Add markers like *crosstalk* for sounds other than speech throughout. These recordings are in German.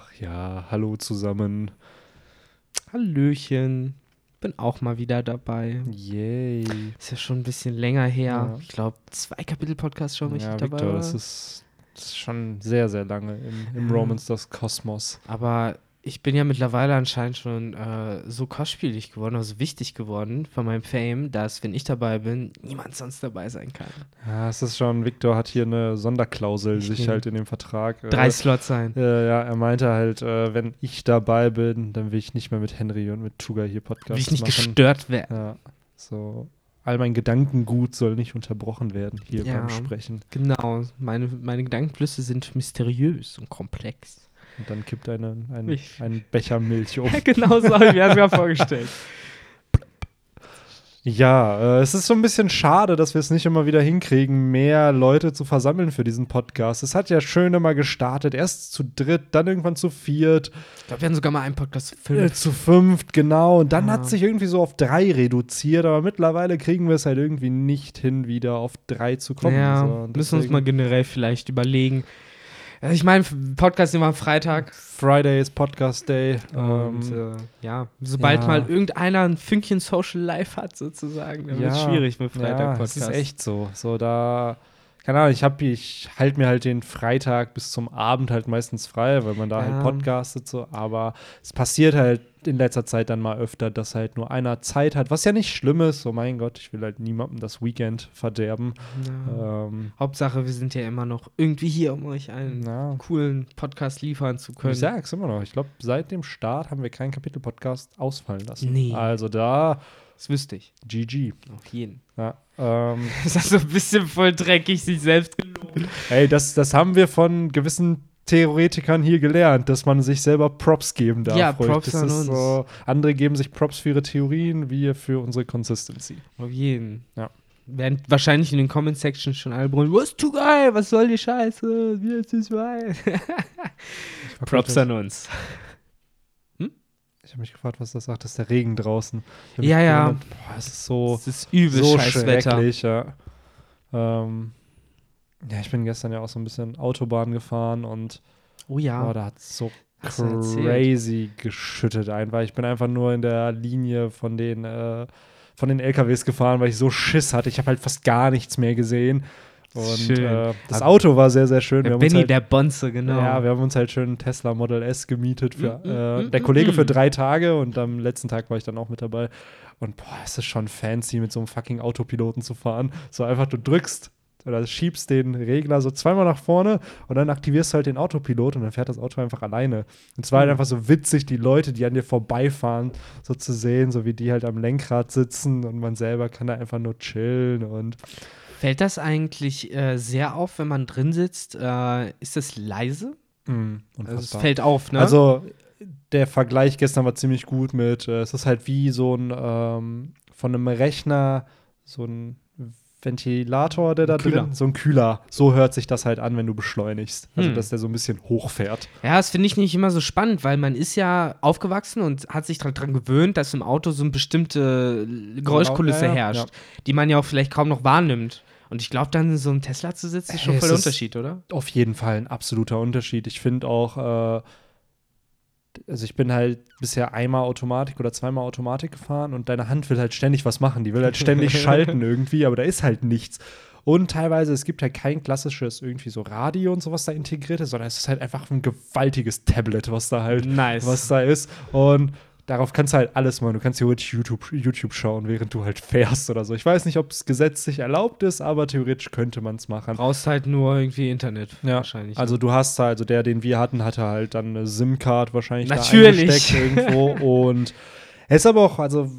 Ach ja, hallo zusammen. Hallöchen. Bin auch mal wieder dabei. Yay. Ist ja schon ein bisschen länger her. Ja. Ich glaube, zwei Kapitel Podcast schon, wenn Ja, ich dabei Victor, war. das ist, das ist schon sehr, sehr lange im, im. Romans das Kosmos. Aber ich bin ja mittlerweile anscheinend schon äh, so kostspielig geworden, also wichtig geworden von meinem Fame, dass, wenn ich dabei bin, niemand sonst dabei sein kann. Ja, es ist schon, Victor hat hier eine Sonderklausel Ich sich halt in dem Vertrag. äh, Drei Slots sein. Äh, ja, er meinte halt, äh, wenn ich dabei bin, dann will ich nicht mehr mit Henry und mit Tuga hier Podcast Will ich nicht machen. gestört werden. Ja, so. All mein Gedankengut soll nicht unterbrochen werden hier Ja. beim Sprechen. Genau. Meine, meine Gedankenflüsse sind mysteriös und komplex. Und dann kippt eine, ein, Ich- ein Becher Milch *laughs* um. genau so habe ich mir das vorgestellt. Ja, äh, es ist so ein bisschen schade, dass wir es nicht immer wieder hinkriegen, mehr Leute zu versammeln für diesen Podcast. Es hat ja schön immer gestartet, erst zu dritt, dann irgendwann zu viert, Ich glaube, wir haben sogar mal einen Podcast äh, fünf. zu fünft, genau. Und dann Ja. hat sich irgendwie so auf drei reduziert, aber mittlerweile kriegen wir es halt irgendwie nicht hin, wieder auf drei zu kommen. Ja, so. Müssen uns mal generell vielleicht überlegen. Also ich meine, Podcast immer am Freitag. Friday ist Podcast Day. Und ähm, äh, ja, sobald ja. mal irgendeiner ein Fünkchen Social Life hat, sozusagen, dann wird es schwierig mit Ja, Freitag-Podcast. es ist echt so. So da, keine Ahnung, ich habe, ich halte mir halt den Freitag bis zum Abend halt meistens frei, weil man da Ja. halt podcastet so. Aber es passiert halt in letzter Zeit dann mal öfter, dass halt nur einer Zeit hat, was ja nicht schlimm ist. So mein Gott, ich will halt niemandem das Weekend verderben. Ja. Ähm, Hauptsache, wir sind ja immer noch irgendwie hier, um euch einen na, coolen Podcast liefern zu können. ich sag's immer noch. Ich glaube, seit dem Start haben wir keinen Kapitel-Podcast ausfallen lassen. Nee. Also da Das wüsste ich. GG. Auf jeden. Ja, ähm, *laughs* Das ist so ein bisschen voll dreckig, sich selbst gelogen. Ey, das, das haben wir von gewissen Theoretikern hier gelernt, dass man sich selber Props geben darf. Ja, ruhig. Props das an uns. So, andere geben sich Props für ihre Theorien, wir für unsere Consistency. Auf jeden. Ja. Werden wahrscheinlich in den Comment-Sections schon alle brüllen, was zu geil, was soll die Scheiße, wie ist das geil? *laughs* Props an uns. Ich habe mich gefragt, was das sagt. Das ist der Regen draußen. Ja, ja. gewundert, Boah, es ist so, Es ist übel so Wetter. schrecklich, ja. Ähm, ja, ich bin gestern ja auch so ein bisschen Autobahn gefahren und Oh ja. boah, da hat es so Hast crazy geschüttet einfach. Ich bin einfach nur in der Linie von den, äh, von den LKWs gefahren, weil ich so Schiss hatte. Ich habe halt fast gar nichts mehr gesehen. Und äh, das Auto war sehr, sehr schön. Wir Der uns Benny, halt, der Bonze, genau. Ja, wir haben uns halt schön einen Tesla Model S gemietet für Mm, mm, äh, mm, der mm, Kollege mm. für drei Tage und am letzten Tag war ich dann auch mit dabei. Und boah, es ist schon fancy, mit so einem fucking Autopiloten zu fahren. So einfach, du drückst oder schiebst den Regler so zweimal nach vorne und dann aktivierst du halt den Autopilot und dann fährt das Auto einfach alleine. Und es war halt Mhm. einfach so witzig, die Leute, die an dir vorbeifahren, so zu sehen, so wie die halt am Lenkrad sitzen und man selber kann da einfach nur chillen und Fällt das eigentlich äh, sehr auf, wenn man drin sitzt? Äh, ist das leise? mh, Also es fällt auf, ne? Also der Vergleich gestern war ziemlich gut mit, äh, es ist halt wie so ein ähm, von einem Rechner, so ein Ventilator, der da Kühler. drin, so ein Kühler. So hört sich das halt an, wenn du beschleunigst. Also Hm. dass der so ein bisschen hochfährt. Ja, das finde ich nicht immer so spannend, weil man ist ja aufgewachsen und hat sich daran gewöhnt, dass im Auto so eine bestimmte Geräuschkulisse Ja, ja, herrscht, die man ja auch vielleicht kaum noch wahrnimmt. Und ich glaube, dann in so einem Tesla zu sitzen, ist schon Ey, voll der Unterschied, oder? Auf jeden Fall ein absoluter Unterschied. Ich finde auch, äh, also ich bin halt bisher einmal Automatik oder zweimal Automatik gefahren und deine Hand will halt ständig was machen. Die will halt ständig *laughs* schalten irgendwie, aber da ist halt nichts. Und teilweise, es gibt halt kein klassisches irgendwie so Radio und sowas da integriert ist, sondern es ist halt einfach ein gewaltiges Tablet, was da halt, Nice. was da ist. Und darauf kannst du halt alles machen. Du kannst theoretisch YouTube, YouTube schauen, während du halt fährst oder so. Ich weiß nicht, ob es gesetzlich erlaubt ist, aber theoretisch könnte man es machen. Brauchst halt nur irgendwie Internet Ja, wahrscheinlich. Also ne? du hast halt, also der, den wir hatten, hatte halt dann eine SIM-Card wahrscheinlich Natürlich. da eingesteckt irgendwo. *laughs* und es ist aber auch, also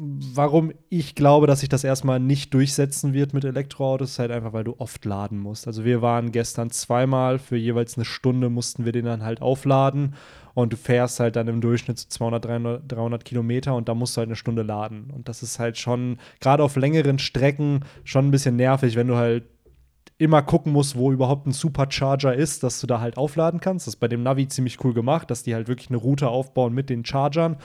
warum ich glaube, dass sich das erstmal nicht durchsetzen wird mit Elektroautos, ist halt einfach, weil du oft laden musst. Also wir waren gestern zweimal, für jeweils eine Stunde mussten wir den dann halt aufladen und du fährst halt dann im Durchschnitt so 200, 300, 300 Kilometer und da musst du halt eine Stunde laden. Und das ist halt schon, gerade auf längeren Strecken, schon ein bisschen nervig, wenn du halt immer gucken musst, wo überhaupt ein Supercharger ist, dass du da halt aufladen kannst. Das ist bei dem Navi ziemlich cool gemacht, dass die halt wirklich eine Route aufbauen mit den Chargern.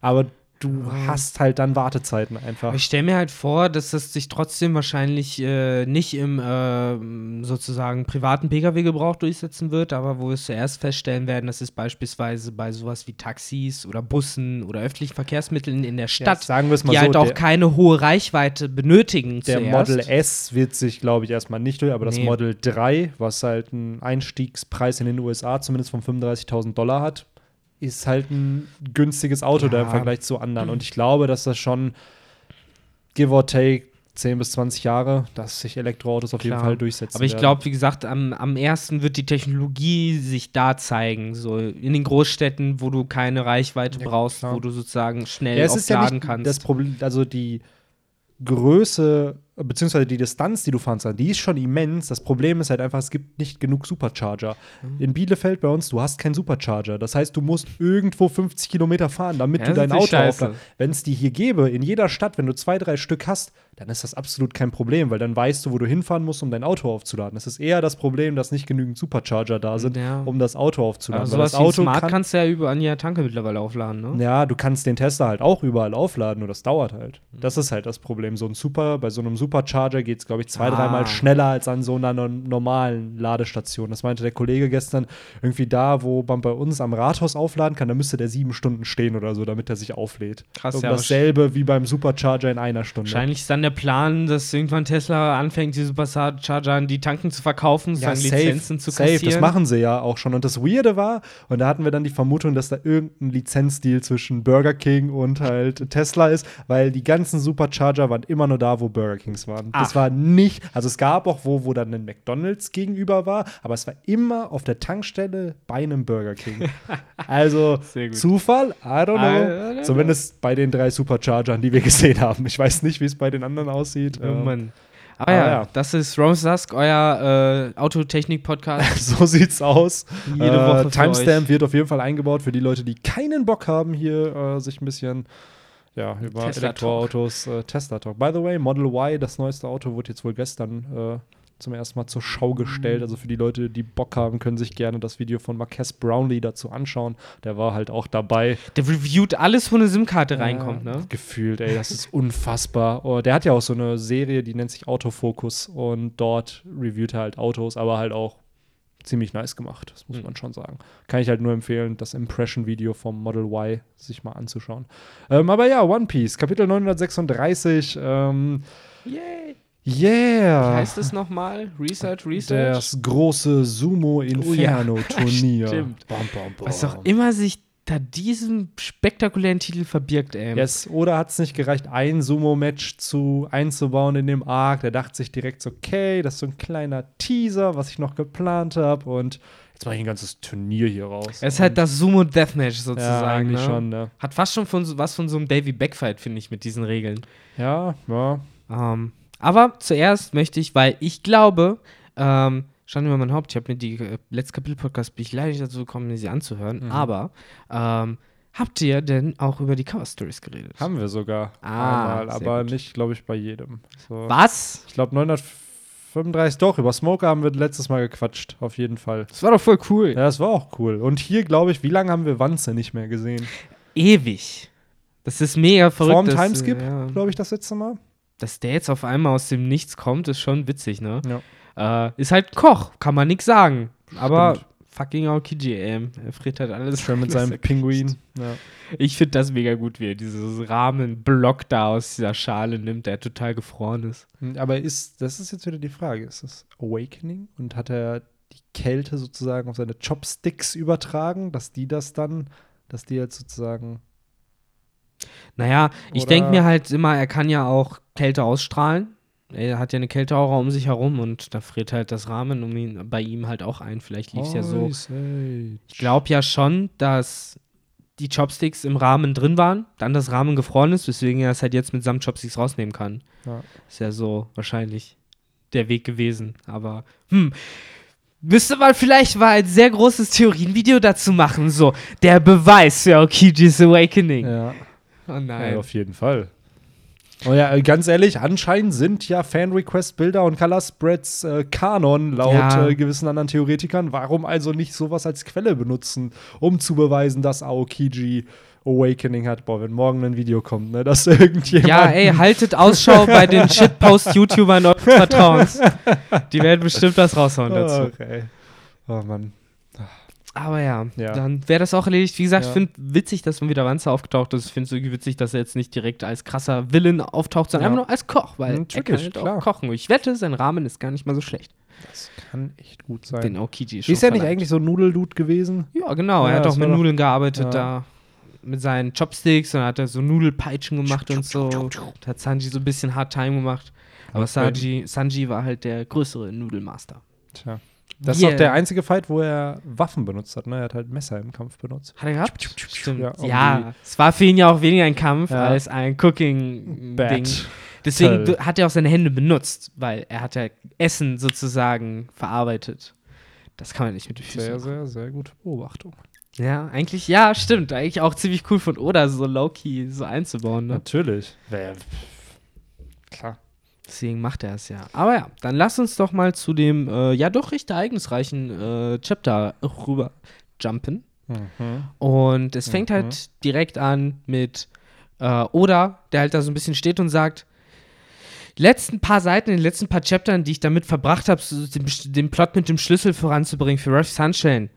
Aber du hast halt dann Wartezeiten einfach. Ich stelle mir halt vor, dass das sich trotzdem wahrscheinlich äh, nicht im äh, sozusagen privaten Pkw-Gebrauch durchsetzen wird, aber wo wir zuerst feststellen werden, dass es beispielsweise bei sowas wie Taxis oder Bussen oder öffentlichen Verkehrsmitteln in der Stadt, ja, sagen wir es mal die so, halt auch keine hohe Reichweite benötigen Der zuerst. Model S wird sich, glaube ich, erstmal nicht durch, aber das Nee. Model 3, was halt einen Einstiegspreis in den USA zumindest von 35.000 Dollar hat, ist halt ein günstiges Auto da im Ja. Vergleich zu anderen. Und ich glaube, dass das schon, give or take, 10 bis 20 Jahre, dass sich Elektroautos auf jeden Klar. Fall durchsetzen Aber ich glaube, wie gesagt, am, am ersten wird die Technologie sich da zeigen. So in den Großstädten, wo du keine Reichweite Ja, brauchst, klar. wo du sozusagen schnell ja, es ist ja aufladen nicht kannst. das Problem, also die Größe, beziehungsweise die Distanz, die du fahren kannst, die ist schon immens. Das Problem ist halt einfach, es gibt nicht genug Supercharger. Mhm. In Bielefeld bei uns, du hast keinen Supercharger. Das heißt, du musst irgendwo 50 Kilometer fahren, damit Ja, du dein Auto aufladest. Wenn es die hier gäbe, in jeder Stadt, wenn du zwei, drei Stück hast, dann ist das absolut kein Problem, weil dann weißt du, wo du hinfahren musst, um dein Auto aufzuladen. Es ist eher das Problem, dass nicht genügend Supercharger da sind, Ja. um das Auto aufzuladen. Sowas das Auto Smart kann, kannst du ja überall an jeder Tanke mittlerweile aufladen, ne? ja, du kannst den Tesla halt auch überall aufladen, nur das dauert halt. Mhm. Das ist halt das Problem. So ein Super, bei so einem Supercharger geht es, glaube ich, zwei, Ah. dreimal schneller als an so einer no- normalen Ladestation. Das meinte der Kollege gestern. Irgendwie da, wo man bei uns am Rathaus aufladen kann, da müsste der sieben Stunden stehen oder so, damit er sich auflädt. Krass, Und ja, dasselbe wie beim Supercharger in einer Stunde. Wahrscheinlich ist dann der Plan, dass irgendwann Tesla anfängt, die Supercharger an die Tanken zu verkaufen, Ja, sozusagen safe, Lizenzen zu safe, kassieren. das machen sie ja auch schon. Und das Weirde war, und da hatten wir dann die Vermutung, dass da irgendein Lizenzdeal zwischen Burger King und halt Tesla ist, weil die ganzen Supercharger waren immer nur da, wo Burger Kings waren. Das Ach. war nicht, also es gab auch wo, wo dann ein McDonalds gegenüber war, aber es war immer auf der Tankstelle bei einem Burger King. *laughs* also. Zufall? I don't know. I don't know. Zumindest bei den drei Superchargern, die wir gesehen haben. Ich weiß nicht, wie es bei den anderen aussieht. Oh Ähm, Mann. Aber aber ja, ja. das ist Rome Sask, euer äh, Autotechnik-Podcast. *laughs* So sieht's aus. Jede Woche für Timestamp euch. wird auf jeden Fall eingebaut für die Leute, die keinen Bock haben, hier äh, sich ein bisschen ja, über Tesla Elektroautos äh, Tesla Talk. By the way, Model Y, das neueste Auto, wurde jetzt wohl gestern äh, zum ersten Mal zur Schau gestellt. Also für die Leute, die Bock haben, können sich gerne das Video von Marques Brownlee dazu anschauen. Der war halt auch dabei. Der reviewt alles, wo eine SIM-Karte reinkommt, Ja, ne? Gefühlt, ey, das ist unfassbar. Oh, der hat ja auch so eine Serie, die nennt sich Autofokus und dort reviewt er halt Autos, aber halt auch ziemlich nice gemacht, das muss Mhm. man schon sagen. Kann ich halt nur empfehlen, das Impression-Video vom Model Y sich mal anzuschauen. Ähm, aber ja, One Piece, Kapitel 936. Ähm, Yay. Yeah! Wie heißt es nochmal? Research, Research? Das große Sumo Oh *laughs* ja. Stimmt. Bam, bam, bam. Was auch immer sich da diesem spektakulären Titel verbirgt, ey. Yes. Oder hat es nicht gereicht, ein Sumo-Match zu einzubauen in dem Arc? Der dachte sich direkt so, okay, das ist so ein kleiner Teaser, was ich noch geplant habe. Und jetzt mache ich ein ganzes Turnier hier raus. Es ist halt das Sumo Deathmatch ja, sozusagen. eigentlich ne? schon, ne? Hat fast schon von, was von so einem Davy Backfight, finde ich, mit diesen Regeln. Ja, ja. Ähm, aber zuerst möchte ich, weil ich glaube, ähm, Schande über mein Haupt, ich habe mir die äh, letzte Kapitel-Podcast, bin ich leider nicht dazu gekommen, sie anzuhören, Mhm. aber ähm, habt ihr denn auch über die Cover-Stories geredet? Haben wir sogar Ah, einmal, aber gut. nicht, glaube ich, bei jedem. So. Was? Ich glaube 935, doch, über Smoker haben wir letztes Mal gequatscht, auf jeden Fall. Das war doch voll cool. Ja, das war auch cool. Und hier, glaube ich, wie lange haben wir Wanze nicht mehr gesehen? Ewig. Das ist mega verrückt. Vorm Timeskip, äh, glaube ich, das letzte Mal. Dass der jetzt auf einmal aus dem Nichts kommt, ist schon witzig, ne? Ja. Äh, ist halt Koch, kann man nix sagen. Aber Stimmt. fucking Aokiji, ey. Er friert halt alles. Schön mit *laughs* seinem. Pinguin. Ja. Ich finde das mega gut, wie er dieses Rahmenblock da aus dieser Schale nimmt, der total gefroren ist. Aber ist, das ist jetzt wieder die Frage, ist das Awakening und hat er die Kälte sozusagen auf seine Chopsticks übertragen, dass die das dann, dass die jetzt sozusagen Naja, ich denke mir halt immer, er kann ja auch Kälte ausstrahlen. Er hat ja eine Kälteaura um sich herum und da friert halt das Rahmen um ihn, bei ihm halt auch ein. Vielleicht lief es ja so. Ich glaube ja schon, dass die Chopsticks im Rahmen drin waren, dann das Rahmen gefroren ist, weswegen er es halt jetzt mit samt Chopsticks rausnehmen kann. Ja. Ist ja so wahrscheinlich der Weg gewesen. Aber, hm. Müsste man vielleicht mal ein sehr großes Theorienvideo dazu machen. So, der Beweis für Aokijis Awakening. Ja. *laughs* Oh ja, nein. auf jeden Fall. Oh ja, ganz ehrlich, anscheinend sind ja Fan-Request-Bilder und Color-Spreads äh, Kanon laut Ja. äh, gewissen anderen Theoretikern. Warum also nicht sowas als Quelle benutzen, um zu beweisen, dass Aokiji Awakening hat? Boah, wenn morgen ein Video kommt, ne, dass *laughs* irgendjemand. Ja, ey, haltet Ausschau bei den *laughs* Shitpost-YouTubern eures Vertrauens. Die werden bestimmt was raushauen dazu. Okay. Oh Mann. Aber ja, Ja. dann wäre das auch erledigt. Wie gesagt, Ja. ich finde witzig, dass mal wieder Wanze aufgetaucht ist. Ich finde es irgendwie witzig, dass er jetzt nicht direkt als krasser Villain auftaucht, sondern Ja. einfach nur als Koch, weil er Natürlich, kann halt auch kochen. Ich wette, sein Rahmen ist gar nicht mal so schlecht. Das kann echt gut sein. Den Aokiji schon ist er nicht eigentlich so ein Nudeldude gewesen? Ja, genau. Ja, er hat auch mit Nudeln gearbeitet Ja. da. Mit seinen Chopsticks und hat er so Nudelpeitschen gemacht und so. Da hat Sanji so ein bisschen Hard Time gemacht. Aber. Sanji, Sanji war halt der größere Nudelmaster. Tja. Das ist Yeah. doch der einzige Fight, wo er Waffen benutzt hat. Ne? Er hat halt Messer im Kampf benutzt. Hat er gehabt? Stimmt. Ja, Ja, es war für ihn ja auch weniger ein Kampf Ja. als ein Cooking-Ding. Deswegen Toll. hat er auch seine Hände benutzt, weil er hat ja Essen sozusagen verarbeitet. Das kann man nicht mit den Füßen Sehr, machen. sehr, sehr gute Beobachtung. Ja, eigentlich, ja, stimmt. Eigentlich auch ziemlich cool von Oda, so low-key so einzubauen. Ne? Natürlich. Wer- Klar. Deswegen macht er es ja. Aber ja, dann lass uns doch mal zu dem, äh, ja doch recht ereignisreichen äh, Chapter rüber jumpen. Mhm. Und es fängt Mhm. halt direkt an mit äh, Oda, der halt da so ein bisschen steht und sagt, letzten paar Seiten, in den letzten paar Chaptern, die ich damit verbracht habe, den, den Plot mit dem Schlüssel voranzubringen für Rush Sunshine,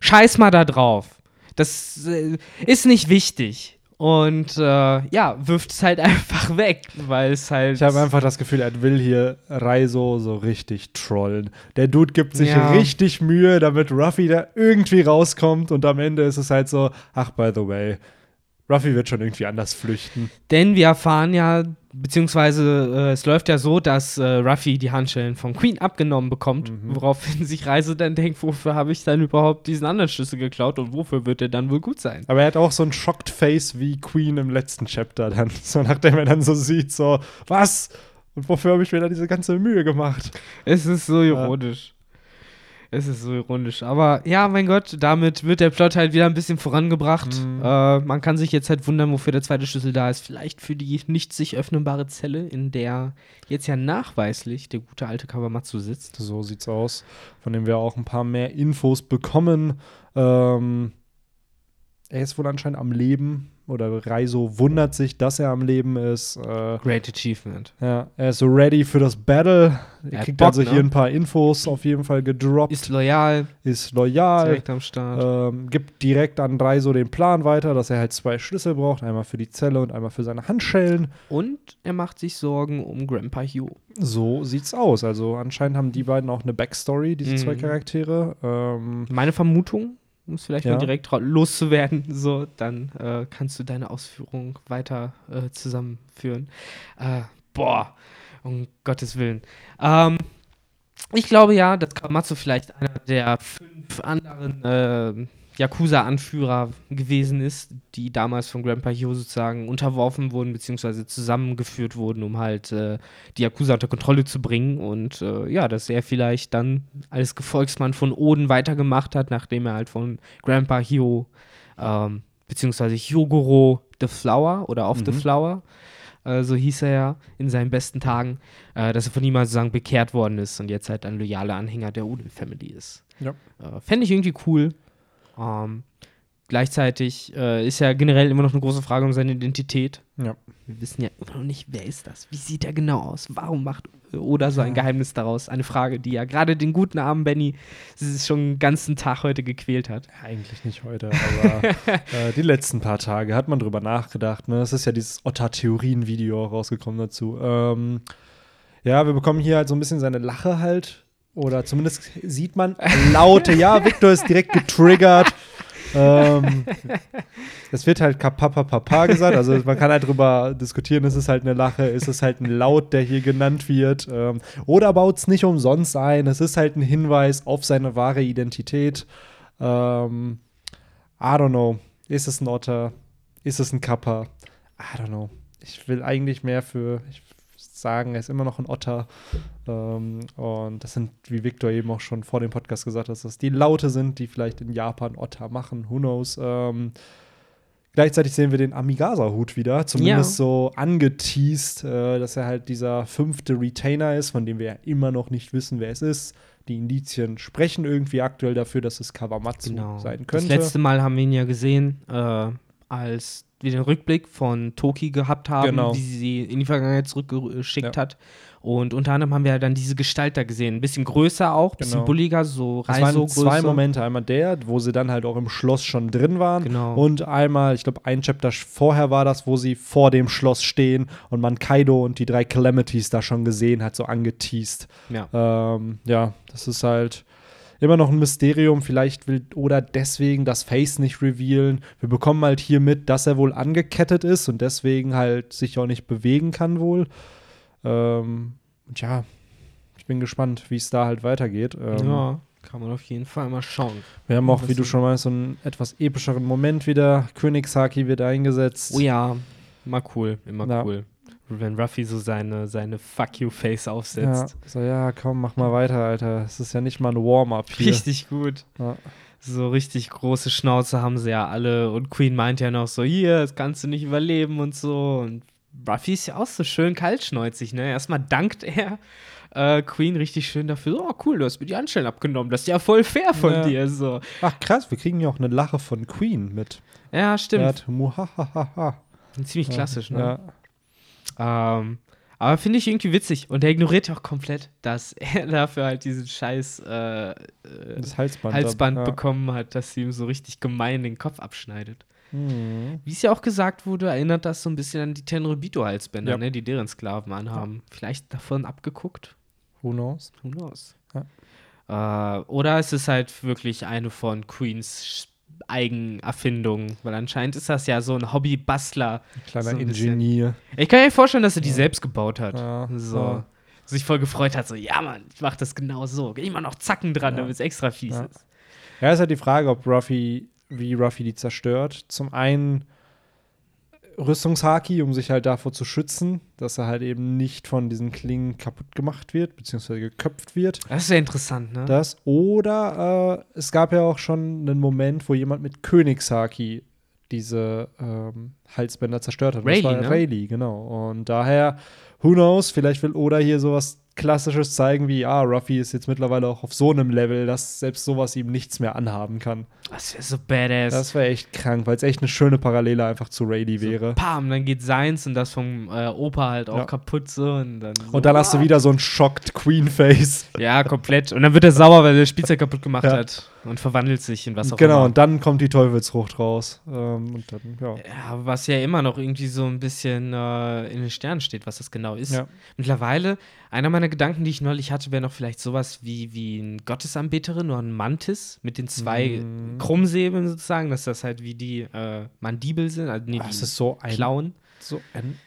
scheiß mal da drauf. Das äh, ist nicht wichtig. Und äh, ja, wirft es halt *laughs* einfach weg, weil es halt. Ich habe einfach das Gefühl, er will hier Reiso so richtig trollen. Der Dude gibt sich Ja. richtig Mühe, damit Ruffy da irgendwie rauskommt und am Ende ist es halt so, ach, by the way, Ruffy wird schon irgendwie anders flüchten. Denn wir erfahren ja, beziehungsweise äh, es läuft ja so, dass äh, Ruffy die Handschellen von Queen abgenommen bekommt, Mhm. woraufhin sich Reise dann denkt, wofür habe ich dann überhaupt diesen anderen Schlüssel geklaut und wofür wird er dann wohl gut sein? Aber er hat auch so ein Shocked Face wie Queen im letzten Chapter dann. *laughs* So nachdem er dann so sieht, so, was? Und wofür habe ich mir da diese ganze Mühe gemacht? Es ist so ironisch. Es ist so ironisch. Aber ja, mein Gott, damit wird der Plot halt wieder ein bisschen vorangebracht. Mhm. Äh, man kann sich jetzt halt wundern, wofür der zweite Schlüssel da ist. Vielleicht für die nicht sich öffnenbare Zelle, in der jetzt ja nachweislich der gute alte Kawamatsu sitzt. So sieht's aus. Von dem wir auch ein paar mehr Infos bekommen. Ähm, er ist wohl anscheinend am Leben. Oder Reiso wundert sich, dass er am Leben ist. Äh, Great Achievement. ja, er ist so ready für das Battle. Er Er kriegt Bock, also ne? hier ein paar Infos auf jeden Fall gedroppt. Ist loyal, ist loyal. direkt am Start. Ähm, gibt direkt an Reiso den Plan weiter, dass er halt zwei Schlüssel braucht. Einmal für die Zelle und einmal für seine Handschellen. Und er macht sich Sorgen um Grandpa Hugh. So sieht's aus. Also anscheinend haben die beiden auch eine Backstory, diese zwei Mhm. Charaktere. Ähm, Meine Vermutung, um es vielleicht Ja. mal direkt loszuwerden, so, dann äh, kannst du deine Ausführung weiter äh, zusammenführen. Äh, boah, um Gottes Willen. Ähm, ich glaube ja, dass Kamatsu vielleicht einer der fünf anderen äh, Yakuza-Anführer gewesen ist, die damals von Grandpa Hyo sozusagen unterworfen wurden, beziehungsweise zusammengeführt wurden, um halt äh, die Yakuza unter Kontrolle zu bringen. Und äh, ja, dass er vielleicht dann als Gefolgsmann von Oden weitergemacht hat, nachdem er halt von Grandpa Hyo, ähm, beziehungsweise Hyogoro the Flower oder of the Mhm. Flower, äh, so hieß er ja in seinen besten Tagen, äh, dass er von ihm sozusagen bekehrt worden ist und jetzt halt ein loyaler Anhänger der Oden Family ist. Ja. Äh, Fände ich irgendwie cool. Ähm, gleichzeitig äh, ist ja generell immer noch eine große Frage um seine Identität. ja. Wir wissen ja immer noch nicht, wer ist das? Wie sieht er genau aus? Warum macht Oda so ein Ja. Geheimnis daraus? Eine Frage, die ja gerade den guten armen Benny schon den ganzen Tag heute gequält hat. Eigentlich nicht heute, aber *laughs* äh, die letzten paar Tage hat man drüber nachgedacht. Ne? Es ist ja dieses Otter-Theorien-Video rausgekommen dazu. Ähm, ja, wir bekommen hier halt so ein bisschen seine Lache halt. Oder zumindest sieht man laute, ja, Victor ist direkt getriggert. ähm, es wird halt Kapapa Papa gesagt, also man kann halt drüber diskutieren, ist es halt eine Lache, ist es halt ein Laut, der hier genannt wird, ähm, oder baut es nicht umsonst ein, es ist halt ein Hinweis auf seine wahre Identität. Ähm, I don't know, ist es ein Otter, ist es ein Kappa, I don't know. Ich will eigentlich mehr für, ich sagen, er ist immer noch ein Otter. Ähm, und das sind, wie Victor eben auch schon vor dem Podcast gesagt hat, dass das die Laute sind, die vielleicht in Japan Otter machen. Who knows? Ähm, Gleichzeitig sehen wir den Amigasa-Hut wieder, zumindest Ja. so angeteased, äh, dass er halt dieser fünfte Retainer ist, von dem wir ja immer noch nicht wissen, wer es ist. Die Indizien sprechen irgendwie aktuell dafür, dass es Kawamatsu Genau. sein Das könnte. letzte Mal haben wir ihn ja gesehen, äh, als wir den Rückblick von Toki gehabt haben, Genau. wie sie sie in die Vergangenheit zurückgeschickt Ja. hat. Und unter anderem haben wir dann diese Gestalt da gesehen. Ein bisschen größer auch, ein bisschen Genau. bulliger, so Es waren Reiso-Größe. zwei Momente. Einmal der, wo sie dann halt auch im Schloss schon drin waren. Genau. Und einmal, ich glaube, ein Chapter vorher war das, wo sie vor dem Schloss stehen und man Kaido und die drei Calamities da schon gesehen hat, so angeteased. Ja. Ähm, ja, das ist halt immer noch ein Mysterium. Vielleicht will Oda deswegen das Face nicht revealen. Wir bekommen halt hier mit, dass er wohl angekettet ist und deswegen halt sich auch nicht bewegen kann wohl. Ähm, und ja, ich bin gespannt, wie es da halt weitergeht. Ähm, ja, kann man auf jeden Fall mal schauen. Wir haben auch, wie du schon weißt, so einen etwas epischeren Moment wieder. Königshaki wird eingesetzt. Oh ja, immer cool, immer Ja. cool. Wenn Ruffy so seine, seine Fuck You-Face Ja, aufsetzt. so, ja, komm, mach mal weiter, Alter. Es ist ja nicht mal ein Warm-up hier. Richtig gut. Ja. So richtig große Schnauze haben sie ja alle. Und Queen meint ja noch so, hier, das kannst du nicht überleben und so. Und Ruffy ist ja auch so schön kaltschnäuzig, ne? Erstmal dankt er äh, Queen richtig schön dafür. Oh, cool, du hast mir die Handschellen abgenommen. Das ist ja voll fair von Ja. dir. So. Ach krass, wir kriegen ja auch eine Lache von Queen mit. Ja, Er stimmt. hat Muhahaha. Ziemlich klassisch, ne? Ja. Ähm, aber finde ich irgendwie witzig. Und er ignoriert ja auch komplett, dass *laughs* er dafür halt diesen scheiß äh, äh, Halsband. Halsband ja. bekommen hat, dass sie ihm so richtig gemein den Kopf abschneidet. Mhm. Wie es ja auch gesagt wurde, erinnert das so ein bisschen an die Tenryubito-Halsbänder, Ja. ne, die deren Sklaven anhaben. Vielleicht davon abgeguckt? Who knows? Who knows? Ja. Äh, oder ist es halt wirklich eine von Queens Eigenerfindungen? Weil anscheinend ist das ja so ein Hobby-Bastler. Kleiner So ein bisschen. Ingenieur. Ich kann mir vorstellen, dass er die selbst gebaut hat. Ja, so. ja. Sich voll gefreut hat, so, ja Mann, ich mach das genau so. Immer noch Zacken dran, Ja. damit es extra fies Ja. ist. Ja, ist halt die Frage, ob Ruffy, wie Ruffy die zerstört. Zum einen Rüstungshaki, um sich halt davor zu schützen, dass er halt eben nicht von diesen Klingen kaputt gemacht wird, beziehungsweise geköpft wird. Das ist ja interessant, ne? Das. Oder äh, es gab ja auch schon einen Moment, wo jemand mit Königshaki diese ähm, Halsbänder zerstört hat. Und das Rayleigh, war ne? Rayleigh, genau. Und daher, who knows, vielleicht will Oda hier sowas Klassisches zeigen, wie, ah, Ruffy ist jetzt mittlerweile auch auf so einem Level, dass selbst sowas ihm nichts mehr anhaben kann. Das wäre so badass. Das wäre echt krank, weil es echt eine schöne Parallele einfach zu Rayleigh wäre. Pam, dann geht seins und das vom äh, Opa halt auch Ja. kaputt so und dann. So, Und dann hast du wieder so ein shocked Queen-Face. Ja, komplett. Und dann wird er sauer, weil er das Spielzeug kaputt gemacht Ja. hat und verwandelt sich in was auch Genau, immer. und dann kommt die Teufelsfrucht raus. Ähm, und dann, ja. Ja, was ja immer noch irgendwie so ein bisschen äh, in den Sternen steht, was das genau ist. Mittlerweile, einer meiner Gedanken, die ich neulich hatte, wäre noch vielleicht sowas wie, wie ein Gottesanbeterin oder ein Mantis mit den zwei Mhm. Krummsäbeln sozusagen, dass das halt wie die äh, Mandibel sind, also nee, die es ist so ein, Klauen. so ein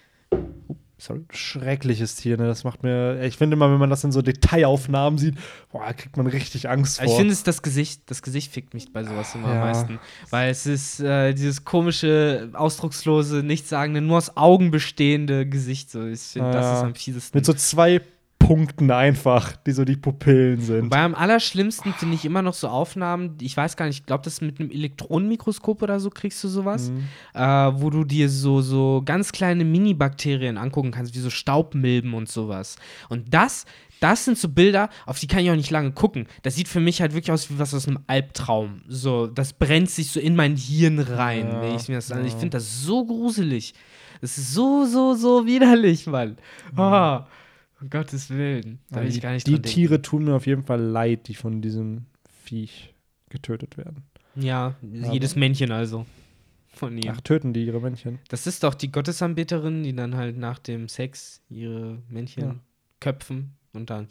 sorry, schreckliches Tier. Ne? Das macht mir, ich finde immer, wenn man das in so Detailaufnahmen sieht, boah, kriegt man richtig Angst vor. Ich finde es das Gesicht, das Gesicht fickt mich bei sowas immer Ja. am meisten. Weil es ist äh, dieses komische, ausdruckslose, nichtssagende, nur aus Augen bestehende Gesicht. So. Ich finde, das Ja. ist am fiesesten. Mit so zwei Punkten einfach, die so die Pupillen sind. Wobei am allerschlimmsten finde ich immer noch so Aufnahmen, ich weiß gar nicht, ich glaube, das mit einem Elektronenmikroskop oder so kriegst du sowas, Mhm. äh, wo du dir so, so ganz kleine Mini-Bakterien angucken kannst, wie so Staubmilben und sowas. Und das, das sind so Bilder, auf die kann ich auch nicht lange gucken. Das sieht für mich halt wirklich aus wie was aus einem Albtraum. So, das brennt sich so in mein Hirn rein, Ja, wenn ich mir das an. Ich ja. finde das so gruselig. Das ist so, so, so widerlich, Mann. Ah, um Gottes Willen. Da will Also ich gar nicht die denken. Tiere tun mir auf jeden Fall leid, die von diesem Viech getötet werden. Ja, jedes Männchen also. Von ihr. Ach, töten die ihre Männchen. Das ist doch die Gottesanbeterin, die dann halt nach dem Sex ihre Männchen Ja. köpfen und dann.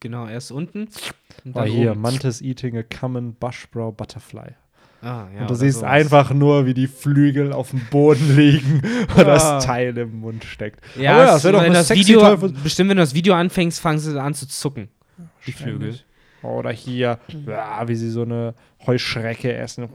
Genau, erst unten. Und Oh, dann hier, oben. Mantis eating a common bushbrow butterfly. Ah, ja, und du siehst sowas. einfach nur, wie die Flügel auf dem Boden *laughs* liegen und das Teil im Mund steckt. Ja, Aber es- wär doch wenn eine das sexy Video, Teufel- bestimmt, wenn du das Video anfängst, fangen sie an zu zucken. Die Flügel. Oder hier, ja, wie sie so eine Heuschrecke essen.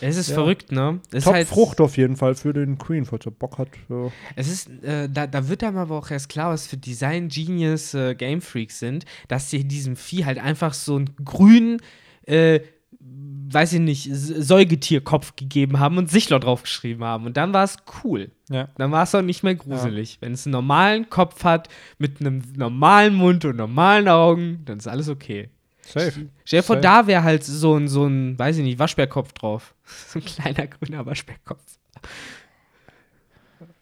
Es ist Ja. verrückt, ne? Es Top halt- Frucht auf jeden Fall für den Queen, falls er Bock hat. Ja. Es ist, äh, da, da wird einem aber auch erst klar, was für Design Genius äh, Game Freaks sind, dass sie diesem Vieh halt einfach so einen grünen, äh, weiß ich nicht, Säugetierkopf gegeben haben und Sichler draufgeschrieben haben. Und dann war es cool. Ja. Dann war es auch nicht mehr gruselig. Ja. Wenn es einen normalen Kopf hat, mit einem normalen Mund und normalen Augen, dann ist alles okay. Safe. Stell dir vor, da wäre halt so ein, so ein, weiß ich nicht, Waschbärkopf drauf. *laughs* so ein kleiner grüner Waschbärkopf.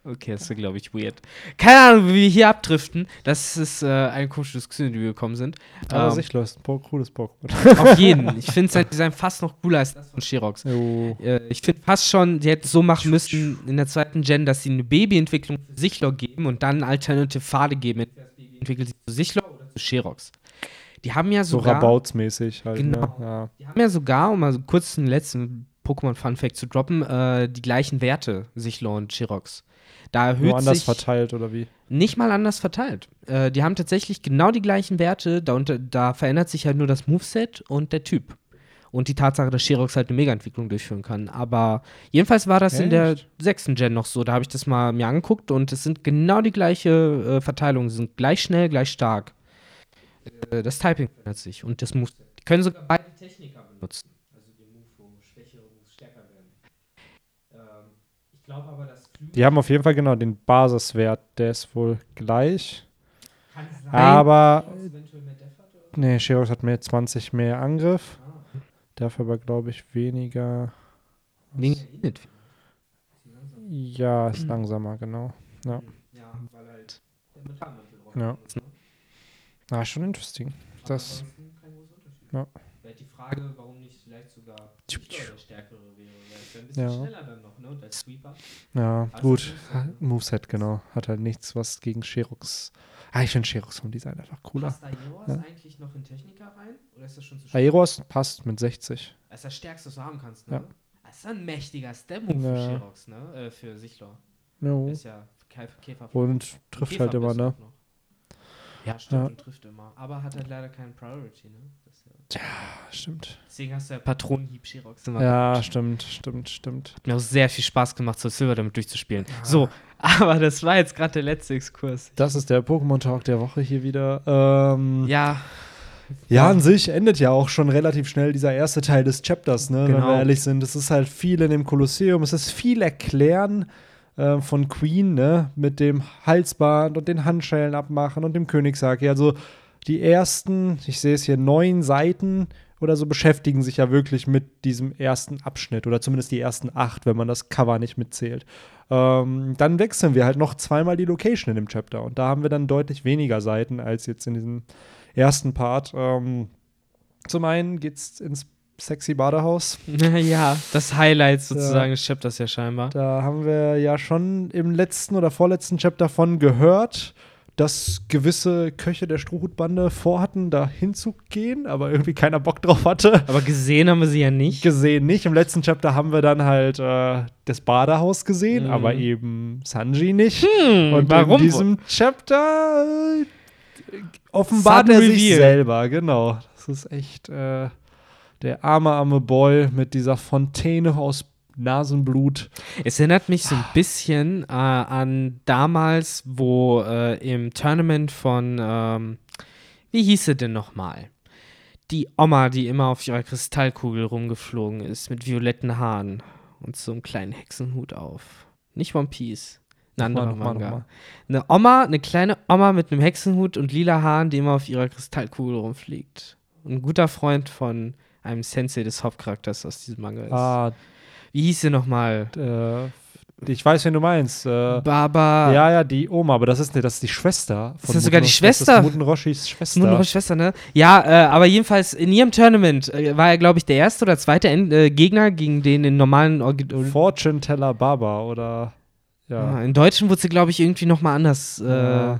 Okay, das ist, glaube ich, weird. Keine Ahnung, wie wir hier abdriften. Das ist äh, eine komische Diskussion, die wir gekommen sind. Aber ähm, sich löst. Ein cooles Pokémon. Auf jeden. Ich finde sein Design fast noch cooler als das von Shirox. Äh, ich finde fast schon, die hätten so machen müssen in der zweiten Gen, dass sie eine Babyentwicklung für Sichlor geben und dann alternative Pfade geben. Entweder das Baby entwickelt sich zu Sichlor oder zu Shirox. Die haben ja sogar. So Rabautsmäßig halt. Genau. Ne? Ja. Die haben ja sogar, um mal kurz den letzten Pokémon-Fun-Fact zu droppen, äh, die gleichen Werte, Sichlor und Shirox. Da erhöht Nur anders sich verteilt oder wie? Nicht mal anders verteilt. Äh, die haben tatsächlich genau die gleichen Werte. Da, unter, da verändert sich halt nur das Moveset und der Typ. Und die Tatsache, dass Sherox halt eine Mega-Entwicklung durchführen kann. Aber jedenfalls war das Echt? in der sechsten Gen noch so. Da habe ich das mal mir angeguckt und es sind genau die gleiche äh, Verteilung. Sie sind gleich schnell, gleich stark. Äh, das Typing verändert sich und das Moveset. Die können sogar beide Techniker benutzen. Also den Move, wo schwächere Moves stärker werden. Ähm, ich glaube aber, dass die haben auf jeden Fall genau den Basiswert, der ist wohl gleich. Kann sein, aber. Nee, Sherox hat mehr 20 mehr Angriff. Ah. Dafür aber, glaube ich, weniger. Weniger Init. Ja, ist langsamer, genau. Ja. Ja, weil halt ja. ist. Ne? Na, schon interesting. Das. Ja. Wäre die Frage, warum nicht vielleicht sogar ja. schneller dann noch, ne? Ja, gut. Moveset, genau. Hat halt nichts, was gegen Sherox. Ah, ich finde Sherox vom Design einfach cooler. Passt Aeroas Ja. eigentlich noch in Techniker rein? Oder ist das schon zu schwer? Aeros passt mit 60. Das ist das Stärkste, was du haben kannst, ne? Ja. Das ist ein mächtiger Step-Move für. Sherox, ne? Äh, für Sichlor. No. Ist ja Kä- Käfer. Und trifft halt immer, ne? Ja, stimmt, und trifft immer. Aber hat halt leider keinen Priority, ne? Ja Stimmt. Deswegen hast du ja Patronenhieb Sherox immer. Ja, gehabt. stimmt, stimmt, stimmt. Hat mir auch sehr viel Spaß gemacht, so Silver damit durchzuspielen. Ah. So, aber das war jetzt gerade der letzte Exkurs. Das ist der Pokémon-Talk der Woche hier wieder. Ähm, Ja, Ja, an sich endet ja auch schon relativ schnell dieser erste Teil des Chapters, ne? wenn Genau. wir ehrlich sind. Es ist halt viel in dem Kolosseum, es ist viel Erklären äh, von Queen, ne? Mit dem Halsband und den Handschellen abmachen und dem Königshaki. Also die ersten, ich sehe es hier, neun Seiten oder so beschäftigen sich ja wirklich mit diesem ersten Abschnitt oder zumindest die ersten acht, wenn man das Cover nicht mitzählt. Ähm, dann wechseln wir halt noch zweimal die Location in dem Chapter und da haben wir dann deutlich weniger Seiten als jetzt in diesem ersten Part. Ähm, zum einen geht's ins sexy Badehaus. *laughs* ja, das Highlight sozusagen des Chapters ja scheinbar. Da haben wir ja schon im letzten oder vorletzten Chapter von gehört, dass gewisse Köche der Strohhutbande vorhatten, da hinzugehen, aber irgendwie keiner Bock drauf hatte. Aber gesehen haben wir sie ja nicht. Gesehen nicht. Im letzten Chapter haben wir dann halt äh, das Badehaus gesehen, Mhm. aber eben Sanji nicht. Hm, Und warum? in diesem Chapter äh, offenbart er sich Reveal. selber, genau. Das ist echt äh, der arme, arme Boy mit dieser Fontäne aus Nasenblut. Es erinnert mich so ein bisschen äh, an damals, wo äh, im Tournament von, ähm, wie hieß sie denn nochmal? Die Oma, die immer auf ihrer Kristallkugel rumgeflogen ist, mit violetten Haaren und so einem kleinen Hexenhut auf. Nicht One Piece. Ein anderer Nochmal, Manga. nochmal. Eine Oma, eine kleine Oma mit einem Hexenhut und lila Haaren, die immer auf ihrer Kristallkugel rumfliegt. Ein guter Freund von einem Sensei des Hauptcharakters aus diesem Manga ist. Ah, Wie hieß sie nochmal? äh, ich weiß, wen du meinst. Äh, Baba. ja, ja, die Oma, aber das ist, das ist die Schwester. Ist das sogar die Muten- Schwester? Das ist Muten Roshis Schwester. Eine Schwester, ne? Ja, äh, aber jedenfalls in ihrem Tournament äh, war er, glaube ich, der erste oder zweite End äh, Gegner gegen den in normalen. Orgi- Fortune Teller Baba oder ja. Ah, In Deutschen wurde sie, glaube ich, irgendwie nochmal anders äh, Ja.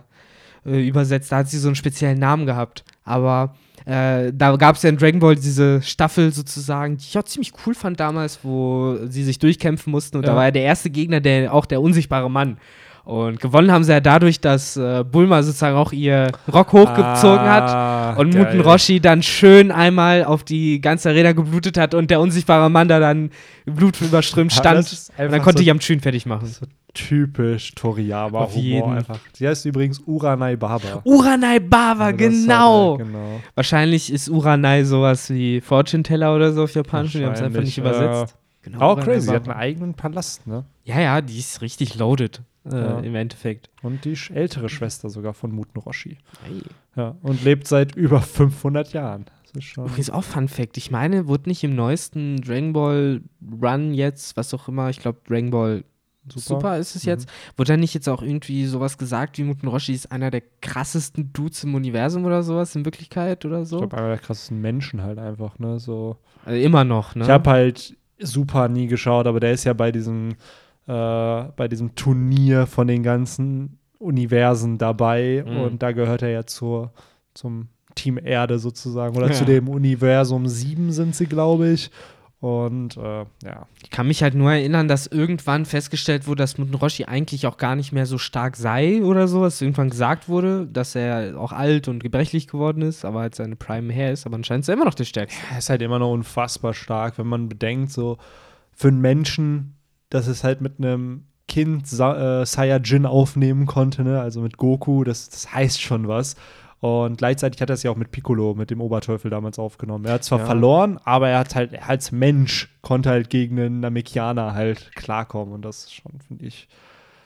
äh, übersetzt. Da hat sie so einen speziellen Namen gehabt. Aber äh, da gab es ja in Dragon Ball diese Staffel sozusagen, die ich auch ziemlich cool fand damals, wo sie sich durchkämpfen mussten. Und da Ja. war ja der erste Gegner, der auch der unsichtbare Mann. Und gewonnen haben sie ja dadurch, dass äh, Bulma sozusagen auch ihr Rock hochgezogen hat. Ah, und geil. Muten Roshi dann schön einmal auf die ganze Arena geblutet hat und der unsichtbare Mann da dann blutüberströmt Ja, stand. ist Und dann konnte so- ich am Schön fertig machen. So typisch Toriyama Auf jeden. Einfach. Sie heißt übrigens Uranai Baba. Uranai Baba, Also genau. halt, äh, genau. Wahrscheinlich ist Uranai sowas wie Fortune Teller oder so auf Japanisch. Die haben es einfach nicht Wahrscheinlich, übersetzt. Genau, Auch Uranai crazy, sie hat einen eigenen Palast, ne? Ja, ja, die ist richtig loaded äh, Ja. im Endeffekt. Und die ältere Schwester sogar von Muten Roshi. Ei. Ja, und lebt seit über 500 Jahren. Das ist schon. Übrigens auch Fun Fact. Ich meine, wurde nicht im neuesten Dragon Ball Run jetzt, was auch immer, ich glaube Dragon Ball Super, ist es Mhm. jetzt, wurde da nicht jetzt auch irgendwie sowas gesagt, wie Muten Roshi ist einer der krassesten Dudes im Universum oder sowas in Wirklichkeit oder Ich so? glaube, einer der krassesten Menschen halt einfach, ne? So. Also immer noch, ne? Ich habe halt Super nie geschaut, aber der ist ja bei diesem, äh, bei diesem Turnier von den ganzen Universen dabei Mhm. und da gehört er ja zur, zum Team Erde sozusagen oder Ja. zu dem Universum 7 sind sie, glaube ich. Und äh, ja, Ich kann mich halt nur erinnern, dass irgendwann festgestellt wurde, dass Muten Roshi eigentlich auch gar nicht mehr so stark sei oder so, dass irgendwann gesagt wurde, dass er auch alt und gebrechlich geworden ist, aber halt seine Prime her ist, aber anscheinend ist er immer noch der Stärkste. er ist halt immer noch unfassbar stark, wenn man bedenkt, so für einen Menschen, dass es halt mit einem Kind Sa äh, Saiyajin aufnehmen konnte, ne? also mit Goku, das, das heißt schon was. Und gleichzeitig hat er es ja auch mit Piccolo, mit dem Oberteufel damals aufgenommen. Er hat zwar Ja. verloren, aber er hat halt als Mensch konnte halt gegen einen Namekianer halt klarkommen. Und das ist schon, finde ich,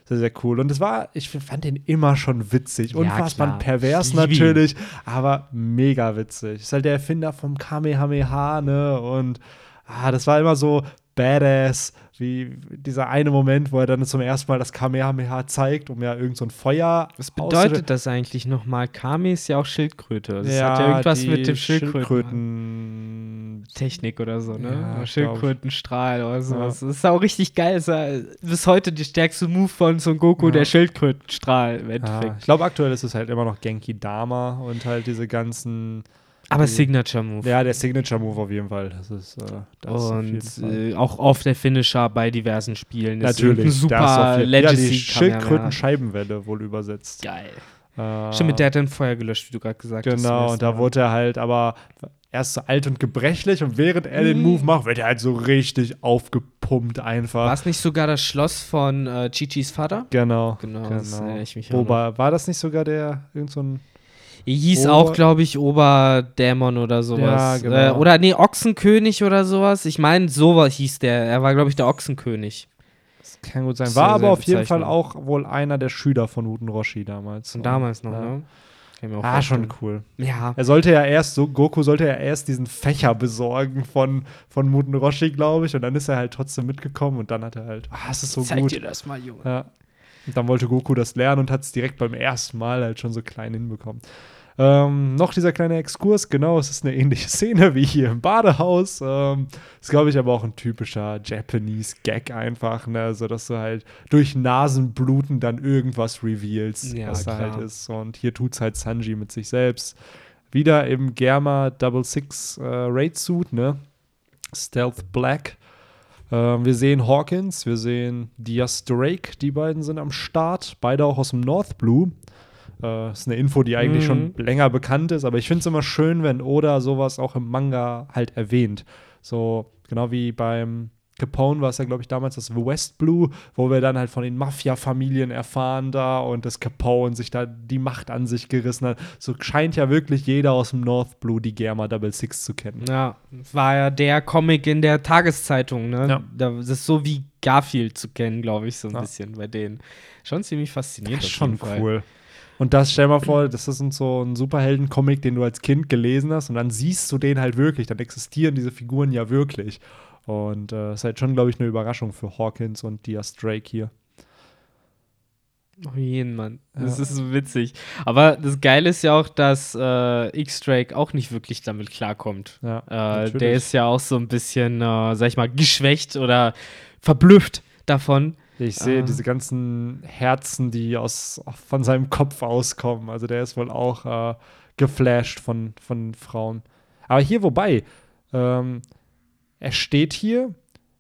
sehr, sehr cool. Und es war, ich fand den immer schon witzig. Ja, Unfassbar klar. pervers natürlich, aber mega witzig. Ist halt der Erfinder vom Kamehameha, ne? Und ah, das war immer so badass, wie dieser eine Moment, wo er dann zum ersten Mal das Kamehameha zeigt, um ja irgend so ein Feuer Was bedeutet das eigentlich nochmal? Kami ist ja auch Schildkröte. Das hat ja irgendwas die mit dem Schildkröten. Schildkröten Technik oder so, ne? Ja, Schildkrötenstrahl oder sowas. Das ist auch richtig geil. Das ist ja bis heute der stärkste Move von Son Goku, Ja. der Schildkrötenstrahl im Ja, Endeffekt. ich glaube, aktuell ist es halt immer noch Genki Dama und halt diese ganzen. Aber die- Signature Move. Ja, der Signature Move auf jeden Fall. Das ist, äh, das Und Fall. äh, auch oft der Finisher bei diversen Spielen. Ist Natürlich. Das ist auf super jeden- ja, die Legacy Schildkröten-Scheibenwelle wohl übersetzt. Geil. Äh, Stimmt, mit der hat dann Feuer gelöscht, wie du gerade gesagt hast. zum Genau, und da Mal. wurde er halt aber erst so alt und gebrechlich und während er den Mhm. Move macht, wird er halt so richtig aufgepumpt einfach. War es nicht sogar das Schloss von äh, Chichis Vater? Genau. Genau, das erinnere ich mich Ober, war das nicht sogar der, irgend so ein, hieß Ober- auch, glaube ich, Oberdämon oder sowas. Ja, genau. äh, oder nee, Ochsenkönig oder sowas. Ich meine, sowas hieß der. Er war, glaube ich, der Ochsenkönig. das kann gut sein, war aber auf jeden Fall auch wohl einer der Schüler von Uten Roshi damals. Von damals noch, ja. ne? Ah, schon cool. Ja. Er sollte ja erst, so Goku sollte ja erst diesen Fächer besorgen von, von Muten Roshi, glaube ich, und dann ist er halt trotzdem mitgekommen und dann hat er halt, ah, es ist so Zeig gut. dir das mal, Junge. Ja. Und dann wollte Goku das lernen und hat es direkt beim ersten Mal halt schon so klein hinbekommen. Ähm, noch dieser kleine Exkurs, genau, es ist eine ähnliche *laughs* Szene wie hier im Badehaus. Ähm, ist, glaube ich, aber auch ein typischer Japanese-Gag einfach, ne? So dass du halt durch Nasenbluten dann irgendwas reveals, Ja, was da halt ist. Und hier tut's halt Sanji mit sich selbst. Wieder im Germa Double Six äh, Raid Suit, ne? Stealth Black. Ähm, wir sehen Hawkins, wir sehen Diaz Drake, die beiden sind am Start, beide auch aus dem North Blue. Äh, ist eine Info, die eigentlich Mhm. schon länger bekannt ist, aber ich finde es immer schön, wenn Oda sowas auch im Manga halt erwähnt. So, genau wie beim Capone war es ja, glaube ich, damals das West Blue, wo wir dann halt von den Mafia-Familien erfahren da und das Capone sich da die Macht an sich gerissen hat. So scheint ja wirklich jeder aus dem North Blue die Germa Double Six zu kennen. Ja, war ja der Comic in der Tageszeitung, ne? Ja. Da, das ist so wie Garfield zu kennen, glaube ich, so ein Ja. bisschen bei denen. Schon ziemlich faszinierend. Das ist schon cool. Und das, stell mal vor, das ist so ein Superhelden-Comic, den du als Kind gelesen hast und dann siehst du den halt wirklich. Dann existieren diese Figuren ja wirklich. Und äh, ist halt schon, glaube ich, eine Überraschung für Hawkins und Diaz Drake hier. Auf jeden, Mann. Das Ja. ist so witzig. Aber das Geile ist ja auch, dass äh, X-Drake auch nicht wirklich damit klarkommt. Ja, Äh, der ist ja auch so ein bisschen, äh, sag ich mal, geschwächt oder verblüfft davon. Ich sehe Ah. diese ganzen Herzen, die aus, von seinem Kopf auskommen. Also der ist wohl auch äh, geflasht von, von Frauen. Aber hier, wobei, ähm, er steht hier,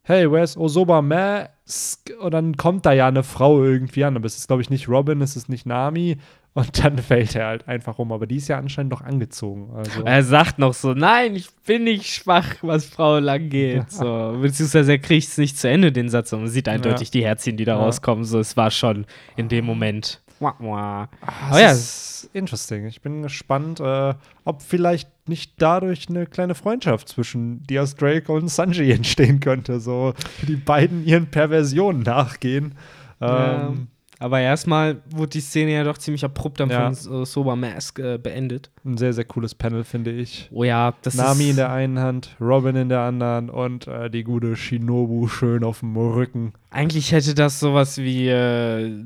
hey, where's Osoba Mask? Und dann kommt da ja eine Frau irgendwie an. Aber es ist, glaube ich, nicht Robin, es ist nicht Nami. Und dann *laughs* fällt er halt einfach um. Aber die ist ja anscheinend noch angezogen. Also. Er sagt noch so, nein, ich bin nicht schwach, was Frauen angeht. So, beziehungsweise er kriegt es nicht zu Ende, den Satz. Und man sieht eindeutig die Herzchen, die da Ja. rauskommen. So, es war schon in dem Moment. Wah, wah. Ah, Aber ja, ist interesting. Ich bin gespannt, äh, ob vielleicht nicht dadurch eine kleine Freundschaft zwischen Diaz Drake und Sanji entstehen könnte. So, die beiden ihren Perversionen nachgehen. Ja. Ähm, Aber erstmal wurde die Szene ja doch ziemlich abrupt dann Ja. von äh, Soba Mask äh, beendet. Ein sehr, sehr cooles Panel, finde ich. Oh ja, das Nami ist in der einen Hand, Robin in der anderen und äh, die gute Shinobu schön auf dem Rücken. Eigentlich hätte das sowas wie äh,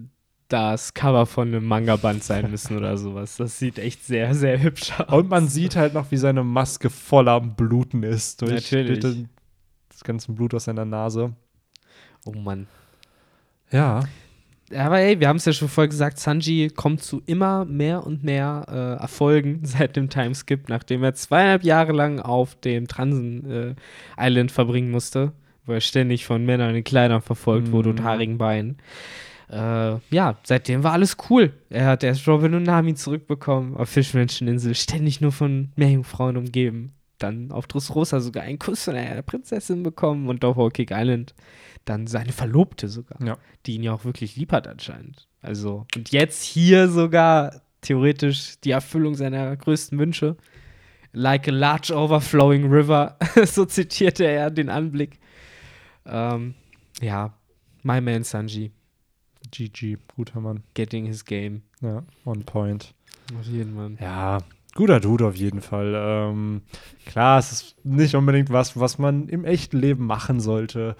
das Cover von einem Manga-Band sein *laughs* müssen oder sowas. Das sieht echt sehr, sehr hübsch aus. Und man sieht halt noch, wie seine Maske voll am Bluten ist. Durch, Natürlich. das ganze Blut aus seiner Nase. Oh Mann. Ja. Aber ey, wir haben es ja schon vorher gesagt, Sanji kommt zu immer mehr und mehr äh, Erfolgen *laughs* seit dem Timeskip, nachdem er zweieinhalb Jahre lang auf dem Transen äh, Island verbringen musste, wo er ständig von Männern in Kleidern verfolgt wurde und Mhm. haarigen Beinen. Äh, ja, seitdem war alles cool. Er hat erst Robin und Nami zurückbekommen auf Fischmenscheninsel, ständig nur von Meerjungfrauen umgeben. Dann auf Dressrosa sogar einen Kuss von einer Prinzessin bekommen und auf Whole Island dann seine Verlobte sogar Ja. die ihn ja auch wirklich lieb hat anscheinend. Also, und jetzt hier sogar theoretisch die Erfüllung seiner größten Wünsche. Like a large overflowing river, *laughs* so zitierte er den Anblick. Ähm, ja, my man Sanji, GG, guter Mann. getting his game. Ja, on point. Auf jeden Fall. Ja, guter Dude auf jeden Fall. Ähm, klar, es ist nicht unbedingt was, was man im echten Leben machen sollte.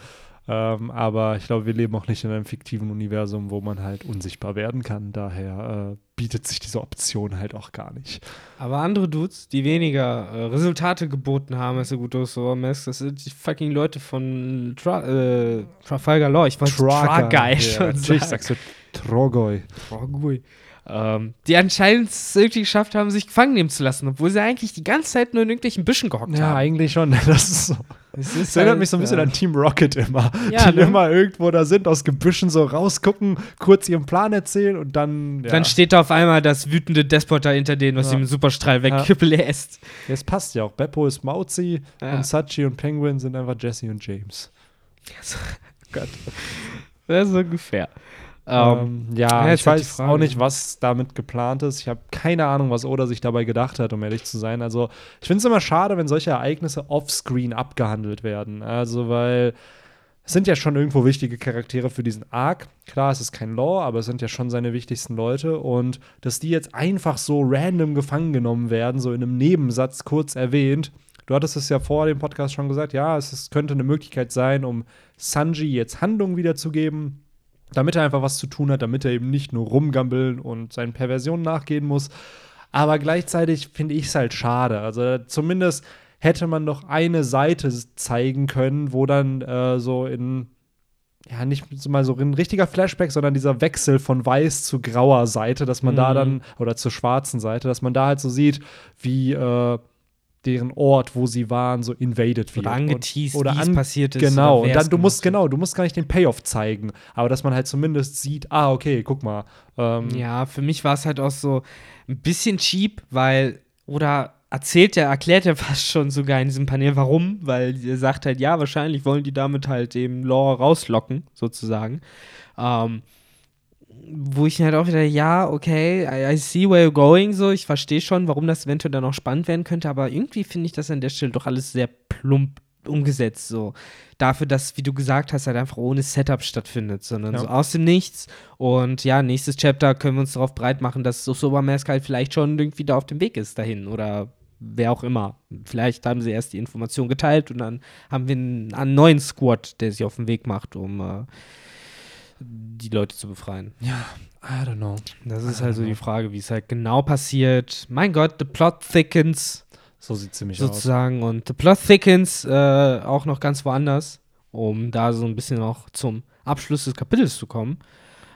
Ähm, aber ich glaube, wir leben auch nicht in einem fiktiven Universum, wo man halt unsichtbar werden kann. Daher äh, bietet sich diese Option halt auch gar nicht. Aber andere Dudes, die weniger äh, Resultate geboten haben als der gute Mask, das sind die fucking Leute von Tra äh, Trafalgar Law. Ich wollte Tragai Ja, schon natürlich sagen. sagst du Trogoi. Trogui. Ähm, die anscheinend es irgendwie geschafft haben, sich gefangen nehmen zu lassen, obwohl sie eigentlich die ganze Zeit nur in irgendwelchen Büschen gehockt Ja, haben. eigentlich schon. *laughs* Das ist so. Es Das erinnert mich so ein bisschen äh, an Team Rocket immer. Ja, die ne? immer irgendwo da sind, aus Gebüschen so rausgucken, kurz ihren Plan erzählen und dann. Ja. Dann steht da auf einmal das wütende Despot da hinter denen, was Ja. ihm einen Superstrahl weglässt. Ja, es passt ja auch. Beppo ist Mauzi Ja. und Sachi und Penguin sind einfach Jesse und James. *laughs* Gott. Das ist ungefähr. Ähm, Ähm, ja, ja, ich halt weiß auch nicht, was damit geplant ist. Ich habe keine Ahnung, was Oda sich dabei gedacht hat, um ehrlich zu sein. Also, ich finde es immer schade, wenn solche Ereignisse offscreen abgehandelt werden. Also, weil es sind ja schon irgendwo wichtige Charaktere für diesen Arc. Klar, es ist kein Law, aber es sind ja schon seine wichtigsten Leute. Und dass die jetzt einfach so random gefangen genommen werden, so in einem Nebensatz kurz erwähnt. Du hattest es ja vor dem Podcast schon gesagt, ja, es ist, könnte eine Möglichkeit sein, um Sanji jetzt Handlung wiederzugeben damit er einfach was zu tun hat, damit er eben nicht nur rumgambeln und seinen Perversionen nachgehen muss. Aber gleichzeitig finde ich es halt schade. Also zumindest hätte man doch eine Seite zeigen können, wo dann äh, so in ja, nicht mal so ein richtiger Flashback, sondern dieser Wechsel von weiß zu grauer Seite, dass man da Mhm. dann, oder zur schwarzen Seite, dass man da halt so sieht, wie äh, deren Ort, wo sie waren, so invaded wird. oder angeteased, oder an- passiert ist. Genau, oder und dann, du musst, genau, du musst gar nicht den Payoff zeigen, aber dass man halt zumindest sieht, ah, okay, guck mal. Ähm, Ja, für mich war es halt auch so ein bisschen cheap, weil, oder erzählt er, erklärt er *laughs* fast schon sogar in diesem Panel, warum, weil er sagt halt, ja, wahrscheinlich wollen die damit halt eben Law rauslocken, sozusagen. Ähm, wo ich halt auch wieder, ja, okay, I, I see where you're going, so, ich verstehe schon, warum das eventuell dann auch spannend werden könnte, aber irgendwie finde ich das an der Stelle doch alles sehr plump umgesetzt, so. Dafür, dass, wie du gesagt hast, halt einfach ohne Setup stattfindet, sondern Ja. so aus dem Nichts. Und ja, nächstes Chapter können wir uns darauf breit machen, dass Sosoba Mask halt vielleicht schon irgendwie da auf dem Weg ist dahin oder wer auch immer. Vielleicht haben sie erst die Information geteilt und dann haben wir einen, einen neuen Squad, der sich auf den Weg macht, um äh, die Leute zu befreien. I don't know. Das ist halt so die Frage, wie es halt genau passiert. Mein Gott, the plot thickens So sieht ziemlich aus. sozusagen und the plot thickens äh, auch noch ganz woanders, um da so ein bisschen auch zum Abschluss des Kapitels zu kommen.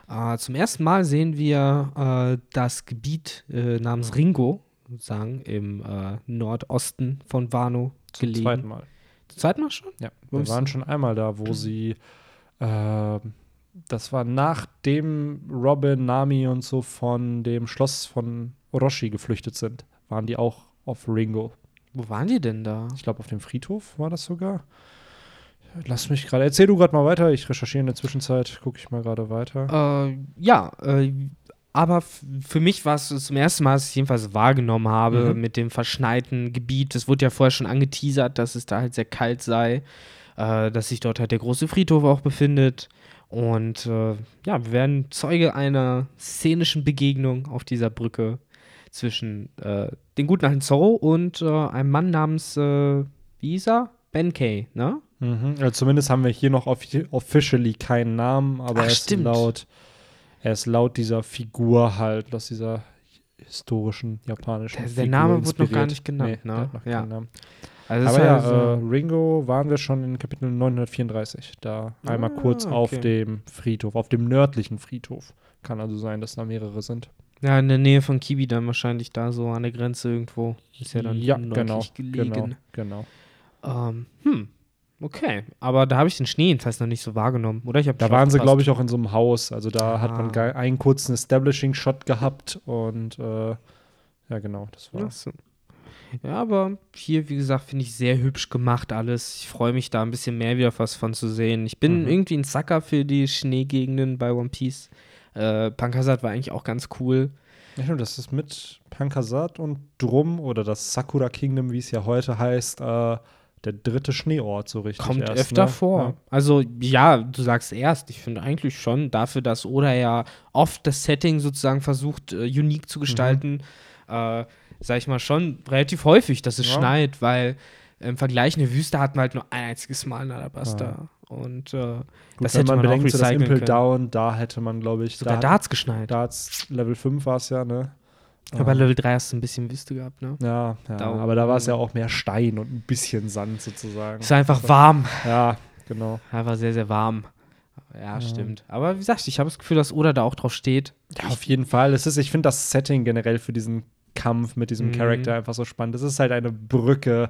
Äh, zum ersten Mal sehen wir äh, das Gebiet äh, namens Ringo, sozusagen im äh, Nordosten von Wano Zum gelegen. zweiten Mal. Zum zweiten Mal schon? Ja, Wo wir waren schon einmal da, wo sie äh, das war nachdem Robin, Nami und so von dem Schloss von Orochi geflüchtet sind, waren die auch auf Ringo. Wo waren die denn da? Ich glaube, auf dem Friedhof war das sogar. Lass mich gerade. Erzähl du gerade mal weiter. Ich recherchiere in der Zwischenzeit. Gucke ich mal gerade weiter. Äh, ja, äh, aber für mich war es zum ersten Mal, dass ich jedenfalls wahrgenommen habe Mhm. mit dem verschneiten Gebiet. Es wurde ja vorher schon angeteasert, dass es da halt sehr kalt sei, äh, dass sich dort halt der große Friedhof auch befindet. Und äh, ja, wir werden Zeuge einer szenischen Begegnung auf dieser Brücke zwischen äh, den guten alten Zorro und äh, einem Mann namens, äh, wie hieß er? Benkei, ne? Mhm. Also zumindest haben wir hier noch offi officially keinen Namen, aber Ach, er ist laut, er ist laut dieser Figur halt, aus dieser historischen japanischen Der- der Figur Name wurde noch gar inspiriert. nicht genannt, Nee, ne? der hat noch Ja. Also Aber ja, halt so- äh, Ringo waren wir schon in Kapitel 934. Da einmal Ah, kurz auf okay. dem Friedhof, auf dem nördlichen Friedhof. Kann also sein, dass da mehrere sind. Ja, in der Nähe von Kibi dann wahrscheinlich da so an der Grenze irgendwo. Ist ja dann ja, genau, gelegen. genau, genau. Ähm, hm, okay. Aber da habe ich den Schnee jedenfalls noch nicht so wahrgenommen. Oder ich habe Da waren sie, glaube ich, auch in so einem Haus. Also da hat Ah. man ge- einen kurzen Establishing-Shot gehabt und äh, ja, genau, das war. Ach so. Ja, aber hier, wie gesagt, finde ich sehr hübsch gemacht alles. Ich freue mich da ein bisschen mehr wieder was von zu sehen. Ich bin Mhm. irgendwie ein Sucker für die Schneegegenden bei One Piece. Äh, Punk Hazard war eigentlich auch ganz cool. Ja, stimmt, das ist mit Pankasat und Drum oder das Sakura Kingdom, wie es ja heute heißt, äh, der dritte Schneeort so richtig. Kommt erst, öfter ne? vor. Ja. Also, ja, du sagst erst. Ich finde eigentlich schon dafür, dass Oda ja oft das Setting sozusagen versucht, äh, unique Mhm. zu gestalten, äh, sag ich mal schon relativ häufig, dass es Ja. schneit, weil im Vergleich eine Wüste hatten wir halt nur ein einziges Mal in Alabasta. Und äh, Gut, das hätte man man, auch bedenkt, so das Impel können. Down, da hätte man, glaube ich, Sogar da, hat's geschneit. da hat's Level 5 war es ja, ne? Aber bei Ähm, Level 3 hast du ein bisschen Wüste gehabt, ne? ja, ja Da- aber da war es ja auch mehr Stein und ein bisschen Sand sozusagen. Ist einfach warm. Ja, genau. Einfach sehr, sehr warm. Ja, stimmt. Aber wie gesagt, ich habe das Gefühl, dass Oda da auch drauf steht. Ja, auf jeden Fall. Es ist, ich finde das Setting generell für diesen Kampf mit diesem Mhm. Charakter einfach so spannend. Es ist halt eine Brücke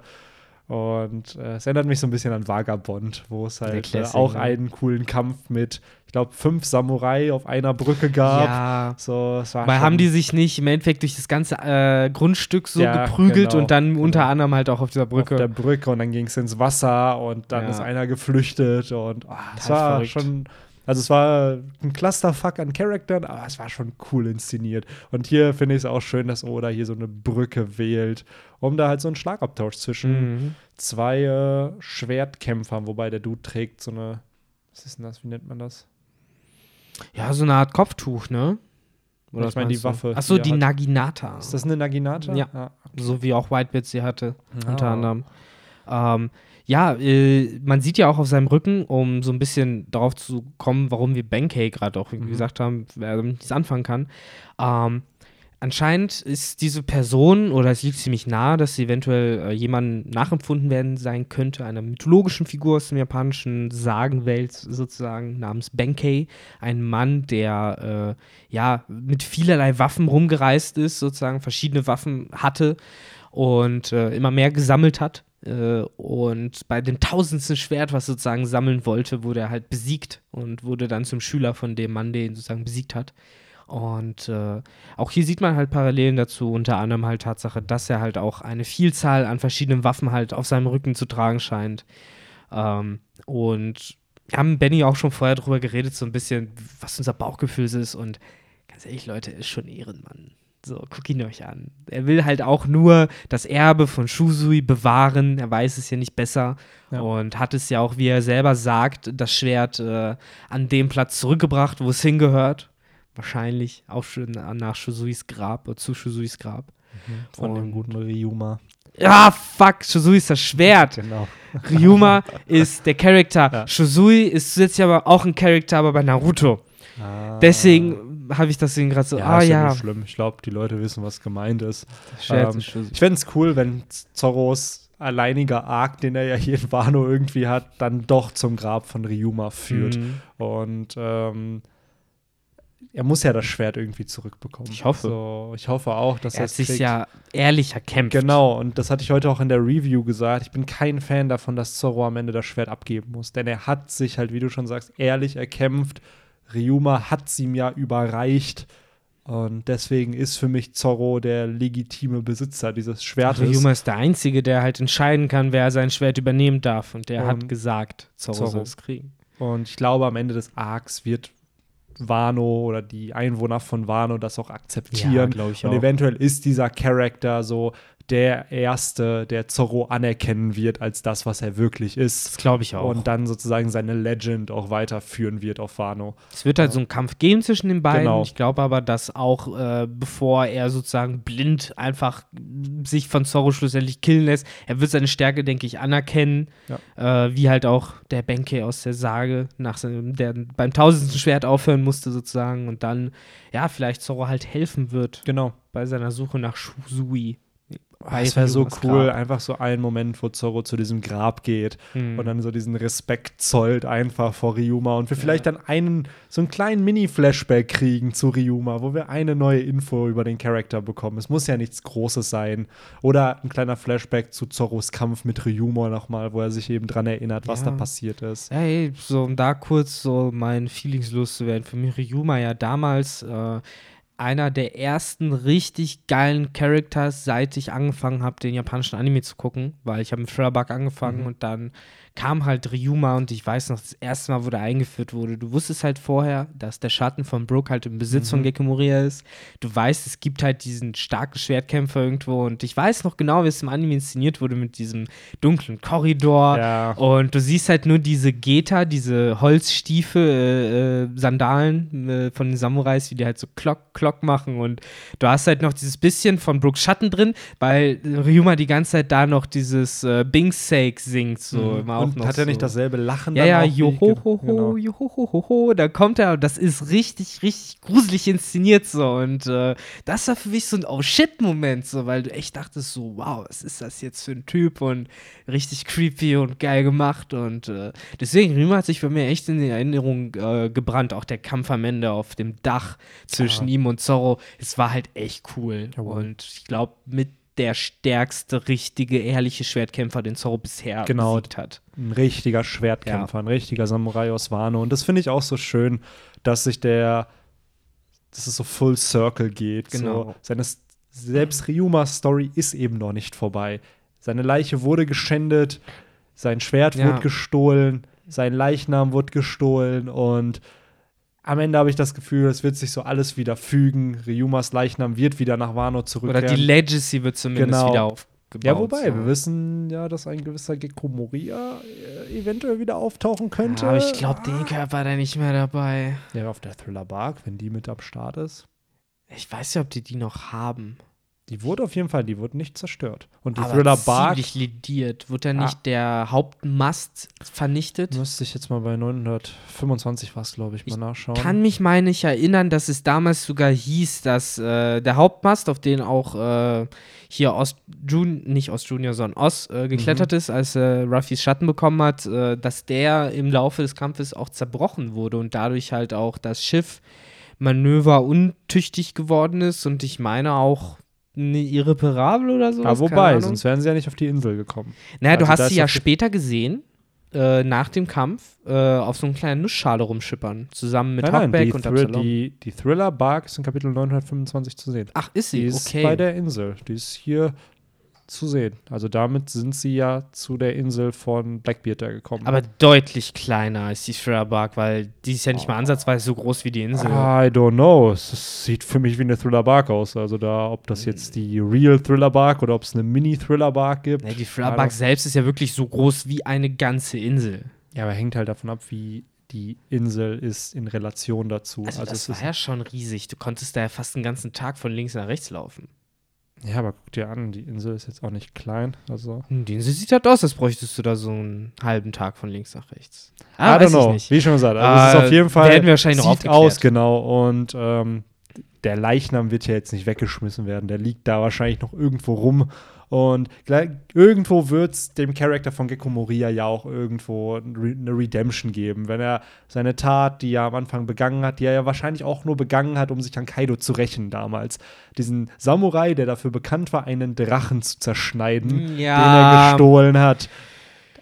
und äh, es erinnert mich so ein bisschen an Vagabond, wo es halt äh, Classic, auch ne? einen coolen Kampf mit, ich glaube, fünf Samurai auf einer Brücke gab. Ja. So, Weil haben die sich nicht im Endeffekt durch das ganze äh, Grundstück so Ja, geprügelt genau, und dann genau. unter anderem halt auch auf dieser auf der Brücke. Brücke und dann ging es ins Wasser und dann Ja. ist einer geflüchtet und ah, es Total war verrückt. schon, also es war ein Clusterfuck an Charakteren, aber es war schon cool inszeniert. Und hier finde ich es auch schön, dass Oda hier so eine Brücke wählt, um da halt so einen Schlagabtausch zwischen Mhm. zwei äh, Schwertkämpfern, wobei der Dude trägt so eine, was ist denn das, wie nennt man das? Ja, so eine Art Kopftuch, ne? Ich was meine die? Waffe, Ach so, die die. Naginata. Ist das eine Naginata? Ja. Ah, So wie auch Whitebeard sie hatte, Ah. unter anderem. Ähm, ja, äh, man sieht ja auch auf seinem Rücken, um so ein bisschen darauf zu kommen, warum wir Benkei gerade auch Mhm. gesagt haben, wer damit nichts anfangen kann. Ähm, anscheinend ist diese Person, oder es liegt ziemlich nahe, dass sie eventuell äh, jemandem nachempfunden werden sein könnte, einer mythologischen Figur aus der japanischen Sagenwelt sozusagen, namens Benkei. Ein Mann, der äh, ja mit vielerlei Waffen rumgereist ist, sozusagen verschiedene Waffen hatte und äh, immer mehr gesammelt hat. Äh, und bei dem tausendsten Schwert, was sozusagen sammeln wollte, wurde er halt besiegt und wurde dann zum Schüler von dem Mann, der ihn sozusagen besiegt hat. Und äh, auch hier sieht man halt Parallelen dazu, unter anderem halt Tatsache, dass er halt auch eine Vielzahl an verschiedenen Waffen halt auf seinem Rücken zu tragen scheint. Ähm, und wir haben Benny auch schon vorher drüber geredet, so ein bisschen, was unser Bauchgefühl ist. Und ganz ehrlich, Leute, ist schon Ehrenmann. So, guckt ihn euch an. Er will halt auch nur das Erbe von Shusui bewahren. Er weiß es ja nicht besser. Ja. Und hat es ja auch, wie er selber sagt, das Schwert äh, an dem Platz zurückgebracht, wo es hingehört. Wahrscheinlich auch schon nach Shusuis Grab oder zu Shusuis Grab. von dem Und- guten Ryuma. Ja, fuck, Shusui ist das Schwert. Genau. *laughs* Ryuma ist der Charakter. Ja. Shusui ist zusätzlich aber auch ein Charakter, aber bei Naruto. Ah. Deswegen habe ich das gerade so, Ja, ah ist ja nicht schlimm. Ich glaube, die Leute wissen, was gemeint ist. Ähm. Ich fände es cool, wenn Zorros alleiniger Arc, den er ja hier in Wano irgendwie hat, dann doch zum Grab von Ryuma führt. Mhm. Und ähm, er muss ja das Schwert irgendwie zurückbekommen. Ich hoffe. So, ich hoffe auch, dass Er hat sich kriegt. ja ehrlich erkämpft. Genau, und das hatte ich heute auch in der Review gesagt. Ich bin kein Fan davon, dass Zorro am Ende das Schwert abgeben muss. Denn er hat sich halt, wie du schon sagst, ehrlich erkämpft Ryuma hat sie ihm ja überreicht. Und deswegen ist für mich Zorro der legitime Besitzer dieses Schwertes. Ryuma ist der Einzige, der halt entscheiden kann, wer sein Schwert übernehmen darf. Und der Und hat gesagt, Zorro, Zorro. soll es kriegen. Und ich glaube, am Ende des Arcs wird Wano oder die Einwohner von Wano das auch akzeptieren. glaub ich und auch. eventuell ist dieser Charakter so der Erste, der Zorro anerkennen wird als das, was er wirklich Das ist. glaube ich auch. Und dann sozusagen seine Legend auch weiterführen wird auf Wano. Es wird halt so einen Kampf geben zwischen den beiden. Genau. Ich glaube aber, dass auch, äh, bevor er sozusagen blind einfach sich von Zorro schlussendlich killen lässt, er wird seine Stärke, denke ich, anerkennen. Äh, wie halt auch der Benke aus der Sage, nach seinem, der beim tausendsten Schwert aufhören musste, sozusagen. Und dann, ja, vielleicht Zorro halt helfen wird Genau. bei seiner Suche nach Shusui. Ah, Es wäre so cool, Grab. einfach so ein Moment, wo Zorro zu diesem Grab geht Hm. und dann so diesen Respekt zollt einfach vor Ryuma und wir vielleicht dann einen, so einen kleinen Mini-Flashback kriegen zu Ryuma, wo wir eine neue Info über den Charakter bekommen. Es muss ja nichts Großes sein. Oder ein kleiner Flashback zu Zorros Kampf mit Ryuma nochmal, wo er sich eben dran erinnert, was Ja. da passiert ist. Hey, so um da kurz so meinen Feelings loszuwerden. Für mich Ryuma ja damals äh, einer der ersten richtig geilen Characters, seit ich angefangen habe, den japanischen Anime zu gucken, weil ich habe mit Thriller Bug angefangen Mhm. und dann kam halt Ryuma und ich weiß noch, das erste Mal, wo der eingeführt wurde, du wusstest halt vorher, dass der Schatten von Brook halt im Besitz von Mhm. Gekko Moria ist. Du weißt, es gibt halt diesen starken Schwertkämpfer irgendwo und ich weiß noch genau, wie es im Anime inszeniert wurde mit diesem dunklen Korridor. Ja. Und du siehst halt nur diese Geta, diese Holzstiefel, äh, äh, Sandalen äh, von den Samurais, wie die halt so Klock, Klock machen. Und du hast halt noch dieses bisschen von Brooks Schatten drin, weil Ryuma die ganze Zeit da noch dieses äh, Bing's Sake singt. So, Mhm. immer auch noch hat er so. nicht dasselbe Lachen Ja, dann ja, johohoho, Genau. johohoho, da kommt er und das ist richtig, richtig gruselig inszeniert so und äh, das war für mich so ein Oh-Shit-Moment so, weil du echt dachtest so, wow, was ist das jetzt für ein Typ und richtig creepy und geil gemacht und äh, deswegen, Rima hat sich für mich echt in die Erinnerung äh, gebrannt, auch der Kampf am Ende auf dem Dach zwischen Ja. ihm und Zorro, es war halt echt cool Jawohl. und ich glaube, mit der stärkste, richtige, ehrliche Schwertkämpfer, den Zorro bisher Genau. besiegt hat. ein richtiger Schwertkämpfer, ein richtiger Samurai aus Wano. Und das finde ich auch so schön, dass sich der, dass es so full circle geht. Genau. So, seine, selbst Ryumas Story ist eben noch nicht vorbei. Seine Leiche wurde geschändet, sein Schwert Ja. wurde gestohlen, sein Leichnam wurde gestohlen und am Ende habe ich das Gefühl, es wird sich so alles wieder fügen. Ryumas Leichnam wird wieder nach Wano Oder zurückkehren. die Legacy wird zumindest Genau. wieder aufgebaut. ja, wobei, wir wissen ja, dass ein gewisser Gekko Moria äh, eventuell wieder auftauchen könnte. Aber ich glaube, den Körper er nicht mehr dabei. Ja, auf der Thriller Bark, wenn die mit am Start ist. Ich weiß nicht, ob die die noch haben. Die wurde auf jeden Fall, die wurde nicht zerstört. Und die Aber Thriller Bark ziemlich lidiert. Wurde da Ah. nicht der Hauptmast vernichtet? müsste ich jetzt mal bei 925 was, glaube ich, mal nachschauen. Kann mich, meine ich, erinnern, dass es damals sogar hieß, dass äh, der Hauptmast, auf den auch äh, hier Ost Jun nicht Ost Junior, sondern Oz äh, geklettert Mhm. ist, als äh, Ruffys Schatten bekommen hat, äh, dass der im Laufe des Kampfes auch zerbrochen wurde und dadurch halt auch das Schiff Manöver untüchtig geworden ist und ich meine auch irreparabel oder so. ja, wobei, sonst wären sie ja nicht auf die Insel gekommen. Naja, du Also da hast sie ja später gesehen, äh, nach dem Kampf, äh, auf so einer kleinen Nussschale rumschippern, zusammen mit nein, nein, Hawkback die, und Absalom. die, die Thriller Bark ist in Kapitel 925 zu sehen. Ach, ist Die sie? ist okay. bei der Insel. Die ist hier zu sehen. Also damit sind sie ja zu der Insel von Blackbeard da gekommen. Aber deutlich kleiner als die Thriller Bark, weil die ist ja nicht Oh. mal ansatzweise so groß wie die Insel. I don't know. Es sieht für mich wie eine Thriller Bark aus. Also da, ob das jetzt die Real Thriller Bark oder ob es eine Mini Thriller Bark gibt. Nee, die Thriller Bark selbst ist ja wirklich so groß wie eine ganze Insel. Ja, aber hängt halt davon ab, wie die Insel ist in Relation dazu. Also, Also, das es war ist, ja schon riesig. Du konntest da ja fast den ganzen Tag von links nach rechts laufen. Ja, aber guck dir an, die Insel ist jetzt auch nicht klein. Also Hm, Die Insel sieht halt aus, als bräuchtest du da so einen halben Tag von links nach rechts. I Ah, don't weiß ich know. nicht. Wie schon gesagt, also es ist Äh, auf jeden Fall werden wir wahrscheinlich noch sieht aufgeklärt. aus genau und ähm, der Leichnam wird ja jetzt nicht weggeschmissen werden. Der liegt da wahrscheinlich noch irgendwo rum und irgendwo wird es dem Charakter von Gekko Moria ja auch irgendwo eine Redemption geben, wenn er seine Tat, die er am Anfang begangen hat, die er ja wahrscheinlich auch nur begangen hat, um sich an Kaido zu rächen damals. Diesen Samurai, der dafür bekannt war, einen Drachen zu zerschneiden, Ja. den er gestohlen hat.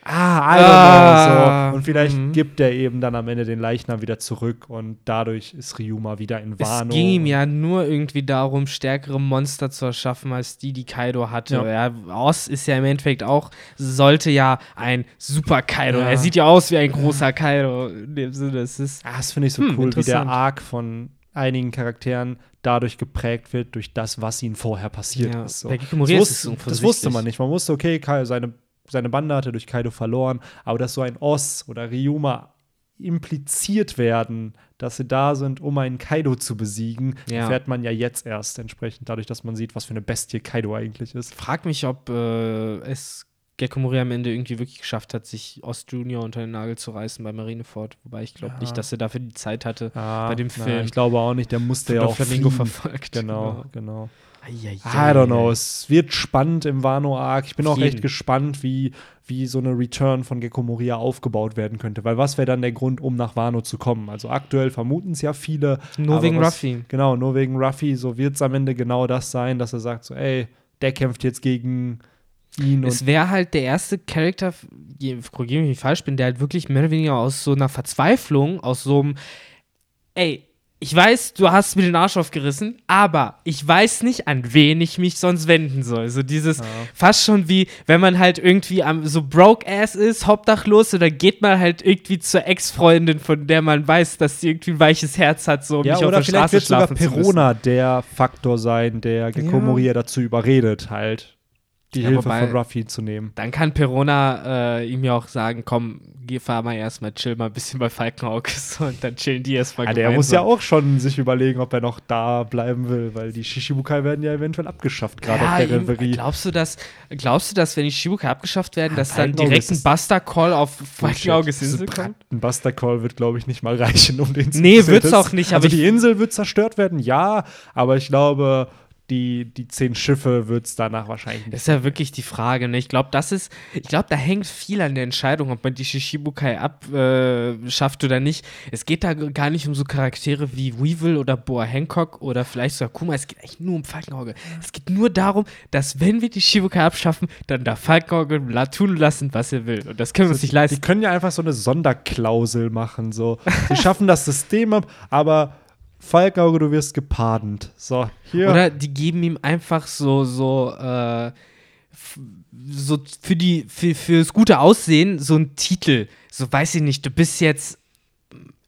Ah, I don't Ah, know. So. Und vielleicht mhm. gibt er eben dann am Ende den Leichnam wieder zurück und dadurch ist Ryuma wieder in Wano. Es ging ihm ja nur irgendwie darum, stärkere Monster zu erschaffen, als die, die Kaido hatte. Ja. Ja. Oz ist ja im Endeffekt auch, sollte ja ein Super Kaido. Ja. Er sieht ja aus wie ein großer Kaido. In dem Sinne, es ist. Ah, das finde ich so Hm, cool, wie der. Arc von einigen Charakteren dadurch geprägt wird, durch das, was ihnen vorher passiert Ja, ist. So. bei Das, wusste, das offensichtlich. wusste man nicht. Man wusste, okay, Kai, seine, seine Bande hatte durch Kaido verloren, aber dass so ein Oz oder Ryuma impliziert werden, dass sie da sind, um einen Kaido zu besiegen, Ja. erfährt man ja jetzt erst entsprechend, dadurch, dass man sieht, was für eine Bestie Kaido eigentlich ist. Frag mich, ob äh, es Gekko Mori am Ende irgendwie wirklich geschafft hat, sich Ost Junior unter den Nagel zu reißen bei Marineford. Wobei ich glaube Ja. nicht, dass er dafür die Zeit hatte. Ah, Bei dem na, Film. ich glaube auch nicht, der musste ja auch Flamingo verfolgt. Genau, genau. Eieiei. I don't know. Es wird spannend im Wano-Arc. Ich bin Auf auch echt jeden. gespannt, wie, wie so eine Return von Gecko Moria aufgebaut werden könnte. Weil was wäre dann der Grund, um nach Wano zu kommen? Also aktuell vermuten es ja viele. Nur wegen was- Ruffy. Genau, nur wegen Ruffy. So wird es am Ende genau das sein, dass er sagt so, ey, der kämpft jetzt gegen ihn. Es wäre halt der erste Charakter, korrigiere mich, wenn ich falsch bin, der halt wirklich mehr oder weniger aus so einer Verzweiflung, aus so einem, ey, ich weiß, du hast mir den Arsch aufgerissen, aber ich weiß nicht, an wen ich mich sonst wenden soll. So dieses Ja. fast schon wie, wenn man halt irgendwie am, so broke ass ist, obdachlos, oder geht man halt irgendwie zur Ex-Freundin, von der man weiß, dass sie irgendwie ein weiches Herz hat, so um ja, nicht auf oder der vielleicht Straße wird sogar. Perona der Faktor sein, der Gecko Ja. Moria dazu überredet, halt die Ja, Hilfe wobei- von Ruffy zu nehmen. Dann kann Perona äh, ihm ja auch sagen, komm, geh, fahr mal erstmal, chill mal ein bisschen bei Falkenauge so, *laughs* und dann chillen die erstmal Ja, der muss ja auch schon sich überlegen, ob er noch da bleiben will, weil die Shishibukai werden ja eventuell abgeschafft, gerade auf der eben, Reverie. glaubst du, dass, glaubst du, dass wenn die Shibukai abgeschafft werden, dass dann direkt ein Buster-Call auf Falkenauges Bullshit. Insel kommt? Ein Buster Call wird, glaube ich, nicht mal *laughs* reichen, um den zu Nee, wird's auch nicht, aber Also die Insel wird zerstört werden, ja, aber ich glaube, die, die zehn Schiffe wird es danach wahrscheinlich Das nicht. ist ja wirklich die Frage. Ne? Ich glaube, das ist, ich glaube, da hängt viel an der Entscheidung, ob man die Shishibukai abschafft oder nicht. Es geht da gar nicht um so Charaktere wie Weevil oder Boa Hancock oder vielleicht sogar Kuma. Es geht eigentlich nur um Falkenauge. Es geht nur darum, dass wenn wir die Shishibukai abschaffen, dann darf Falkenauge tun lassen, was er will. Und das können wir uns nicht Die leisten. können ja einfach so eine Sonderklausel machen. So. Sie schaffen das System ab, aber Falkauge, du wirst gepardont. So, hier. Oder die geben ihm einfach so, so, äh, so für die, für, fürs gute Aussehen so einen Titel. So, weiß ich nicht, du bist jetzt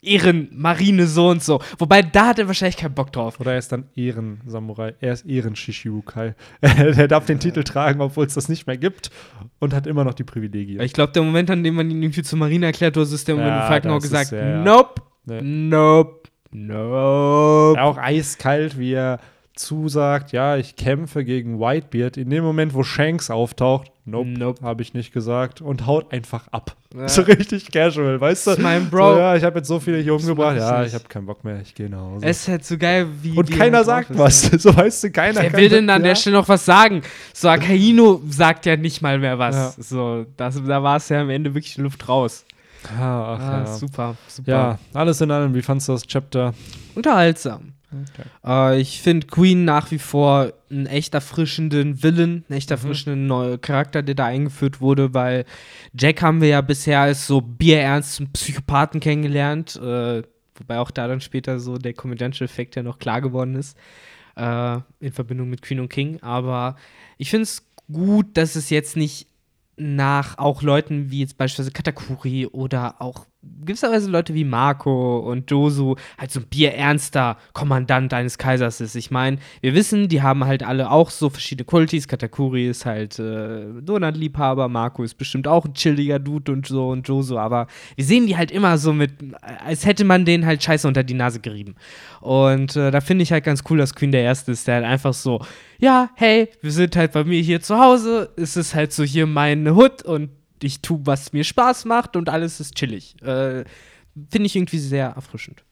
Ehrenmarine so und so. Wobei, da hat er wahrscheinlich keinen Bock drauf. Oder er ist dann Ehrensamurai. Er ist Ehren-Shishibukai. *laughs* er darf den Titel tragen, obwohl es das nicht mehr gibt und hat immer noch die Privilegien. Ich glaube, der Moment, an dem man ihn irgendwie zur Marine erklärt, das ist der Moment, Ja, wo Falkenau das ist gesagt, sehr- nope, Nee. nope, nope. Auch eiskalt, wie er zusagt, ja, ich kämpfe gegen Whitebeard. In dem Moment, wo Shanks auftaucht, nope, Nope. habe ich nicht gesagt und haut einfach ab. Ja. *laughs* So richtig casual, weißt du? Das ist mein Bro. So, ja, ich habe jetzt so viele hier umgebracht. ich Ja, ich habe keinen Bock mehr, ich gehe nach Hause. Es ist halt so geil, wie. und er keiner sagt was. ist, *laughs* ne? So weißt du, keiner Wer will denn an ja. der Stelle noch was sagen? So, Akaino sagt ja nicht mal mehr was. Ja. So, das, da war es ja am Ende wirklich Luft raus. Ah, ach, Ah, ja. Super, super. Ja, alles in allem, wie fandst du das Chapter? Unterhaltsam. Äh, ich finde Queen nach wie vor einen echt erfrischenden Villain, einen echt erfrischenden neuen Charakter, der da eingeführt wurde, weil Jack haben wir ja bisher als so bierernsten Psychopathen kennengelernt, äh, wobei auch da dann später so der Comediantal-Effekt ja noch klar geworden ist, äh, in Verbindung mit Queen und King. Aber ich finde es gut, dass es jetzt nicht nach auch Leuten wie jetzt beispielsweise Katakuri oder auch gewisserweise Leute wie Marco und Josu halt so ein bierernster Kommandant eines Kaisers ist. Ich meine, wir wissen, die haben halt alle auch so verschiedene Qualities. Katakuri ist halt äh, Donut-Liebhaber, Marco ist bestimmt auch ein chilliger Dude und so und Josu, aber wir sehen die halt immer so mit, als hätte man denen halt Scheiße unter die Nase gerieben. Und äh, da finde ich halt ganz cool, dass Queen der Erste ist, der halt einfach so, ja, hey, wir sind halt bei mir hier zu Hause, es ist halt so hier meine Hut und ich tue, was mir Spaß macht und alles ist chillig. Äh, Finde ich irgendwie sehr erfrischend.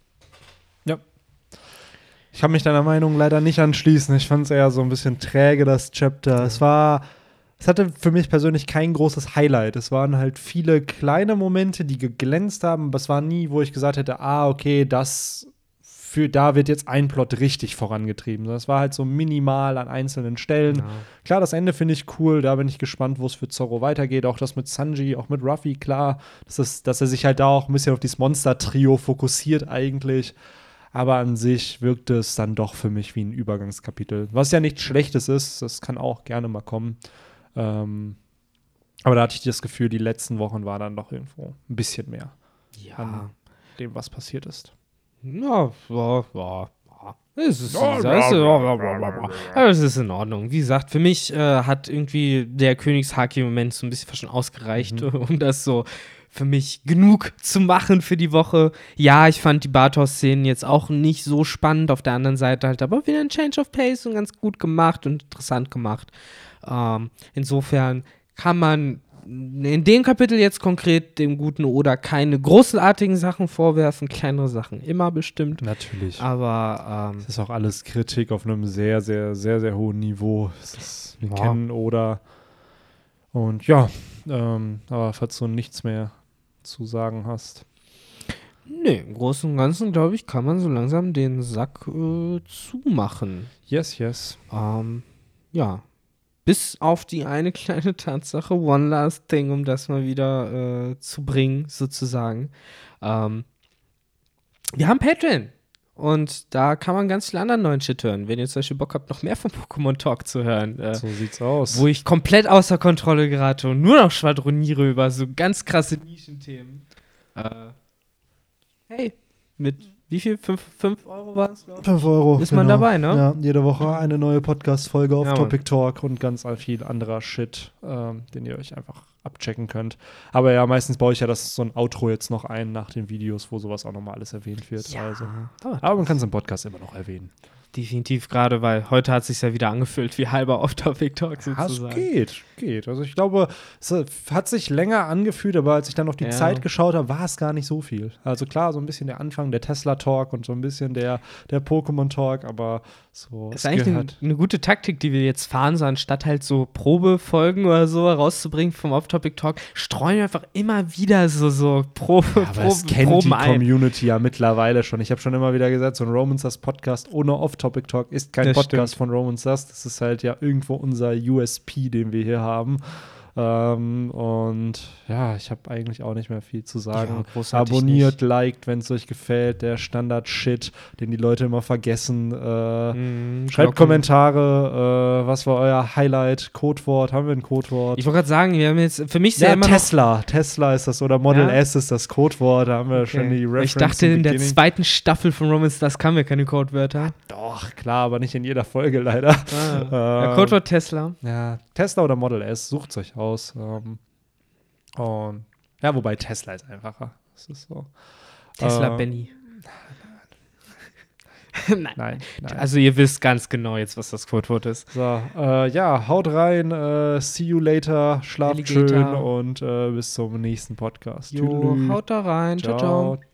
Ich kann mich deiner Meinung leider nicht anschließen. Ich fand es eher so ein bisschen träge, das Chapter. Es war, es hatte für mich persönlich kein großes Highlight. Es waren halt viele kleine Momente, die geglänzt haben, aber es war nie, wo ich gesagt hätte, ah, okay, das für da wird jetzt ein Plot richtig vorangetrieben. Das war halt so minimal an einzelnen Stellen. Ja. Klar, das Ende finde ich cool, da bin ich gespannt, wo es für Zorro weitergeht. Auch das mit Sanji, auch mit Ruffy, klar, dass, es, dass er sich halt da auch ein bisschen auf dieses Monster-Trio fokussiert eigentlich. Aber an sich wirkt es dann doch für mich wie ein Übergangskapitel. Was ja nichts Schlechtes ist, das kann auch gerne mal kommen. Ähm, aber da hatte ich das Gefühl, die letzten Wochen war dann doch irgendwo ein bisschen mehr Ja. an dem, was passiert ist. Ja, ja, ja. Es ist, es, ist, es in Ordnung. Wie gesagt, für mich äh, hat irgendwie der Königshaki-Moment so ein bisschen fast schon ausgereicht, Mhm. *laughs* um das so für mich genug zu machen für die Woche. Ja, ich fand die Bartos-Szenen jetzt auch nicht so spannend. Auf der anderen Seite halt aber wieder ein Change of Pace und ganz gut gemacht und interessant gemacht. Ähm, insofern kann man in dem Kapitel jetzt konkret dem guten Oda keine großartigen Sachen vorwerfen, kleinere Sachen immer bestimmt. Natürlich. Aber ähm, Das ist auch alles Kritik auf einem sehr, sehr, sehr, sehr hohen Niveau. Ist, wir Ja. kennen oder und ja, ähm, aber falls du nichts mehr zu sagen hast. nee, im Großen und Ganzen, glaube ich, kann man so langsam den Sack äh, zumachen. Yes, yes. Ähm, ja. Bis auf die eine *laughs* kleine Tatsache, one last thing, um das mal wieder äh, zu bringen, sozusagen. Ähm, wir haben Patreon. Und da kann man ganz viel anderen neuen Shit hören. Wenn ihr zum Beispiel Bock habt, noch mehr von Pokémon Talk zu hören. Äh, So sieht's aus. wo ich komplett außer Kontrolle gerate und nur noch schwadroniere über so ganz krasse Nischenthemen. Äh, hey, mit wie viel? 5 Euro waren es? 5 Euro. Ist man dabei, ne? Ja, jede Woche eine neue Podcast-Folge auf Ja. Topic Talk und ganz viel anderer Shit, ähm, den ihr euch einfach abchecken könnt. Aber ja, meistens baue ich ja das so ein Outro jetzt noch ein nach den Videos, wo sowas auch nochmal alles erwähnt wird. Also. dauert. Aber man kann es im Podcast immer noch erwähnen. Definitiv gerade, weil heute hat sich ja wieder angefüllt wie halber Off-Topic-Talk Ja, es sozusagen. geht, geht. Also ich glaube, es hat sich länger angefühlt, aber als ich dann auf die Ja. Zeit geschaut habe, war es gar nicht so viel. Also klar, so ein bisschen der Anfang, der Tesla-Talk und so ein bisschen der, der Pokémon-Talk, aber so. Das es ist eigentlich eine, eine gute Taktik, die wir jetzt fahren, so anstatt halt so Probefolgen oder so rauszubringen vom Off-Topic-Talk, streuen wir einfach immer wieder so, so Probe, Ja, aber es Proben, kennt Proben die ein. Community ja mittlerweile schon. Ich habe schon immer wieder gesagt, so ein Romancers Podcast ohne Off-Topic-Talk ist kein Das Podcast von Romancers. Das ist halt ja irgendwo unser USP, den wir hier haben. Ähm, und ja, ich habe eigentlich auch nicht mehr viel zu sagen. Ja, Abonniert, liked, wenn es euch gefällt. Der Standard-Shit, den die Leute immer vergessen. Äh, Mhm, Schreibt Glocken. Kommentare, äh, was war euer Highlight, Codewort? Haben wir ein Codewort? Ich wollte gerade sagen, wir haben jetzt, für mich ist ja, ja, Tesla. Tesla ist das oder Model Ja? S ist das Codewort. Da haben wir schon die Reference. Ich dachte, in der zweiten Staffel von Romans das kamen wir keine Codewörter. Doch, klar, aber nicht in jeder Folge leider. Ah, *laughs* Ähm, Codewort Tesla. Ja, Tesla oder Model S, sucht euch aus. Ähm, und ja, wobei Tesla ist einfacher. Das ist so. Tesla äh, Benny. *laughs* Nein. Nein, nein. Also ihr wisst ganz genau jetzt, was das Codewort ist. so, äh, ja, haut rein, äh, see you later, schlaft Alligator. schön und äh, bis zum nächsten Podcast. Jo, Tüdelü. haut da rein. ciao. ciao. ciao.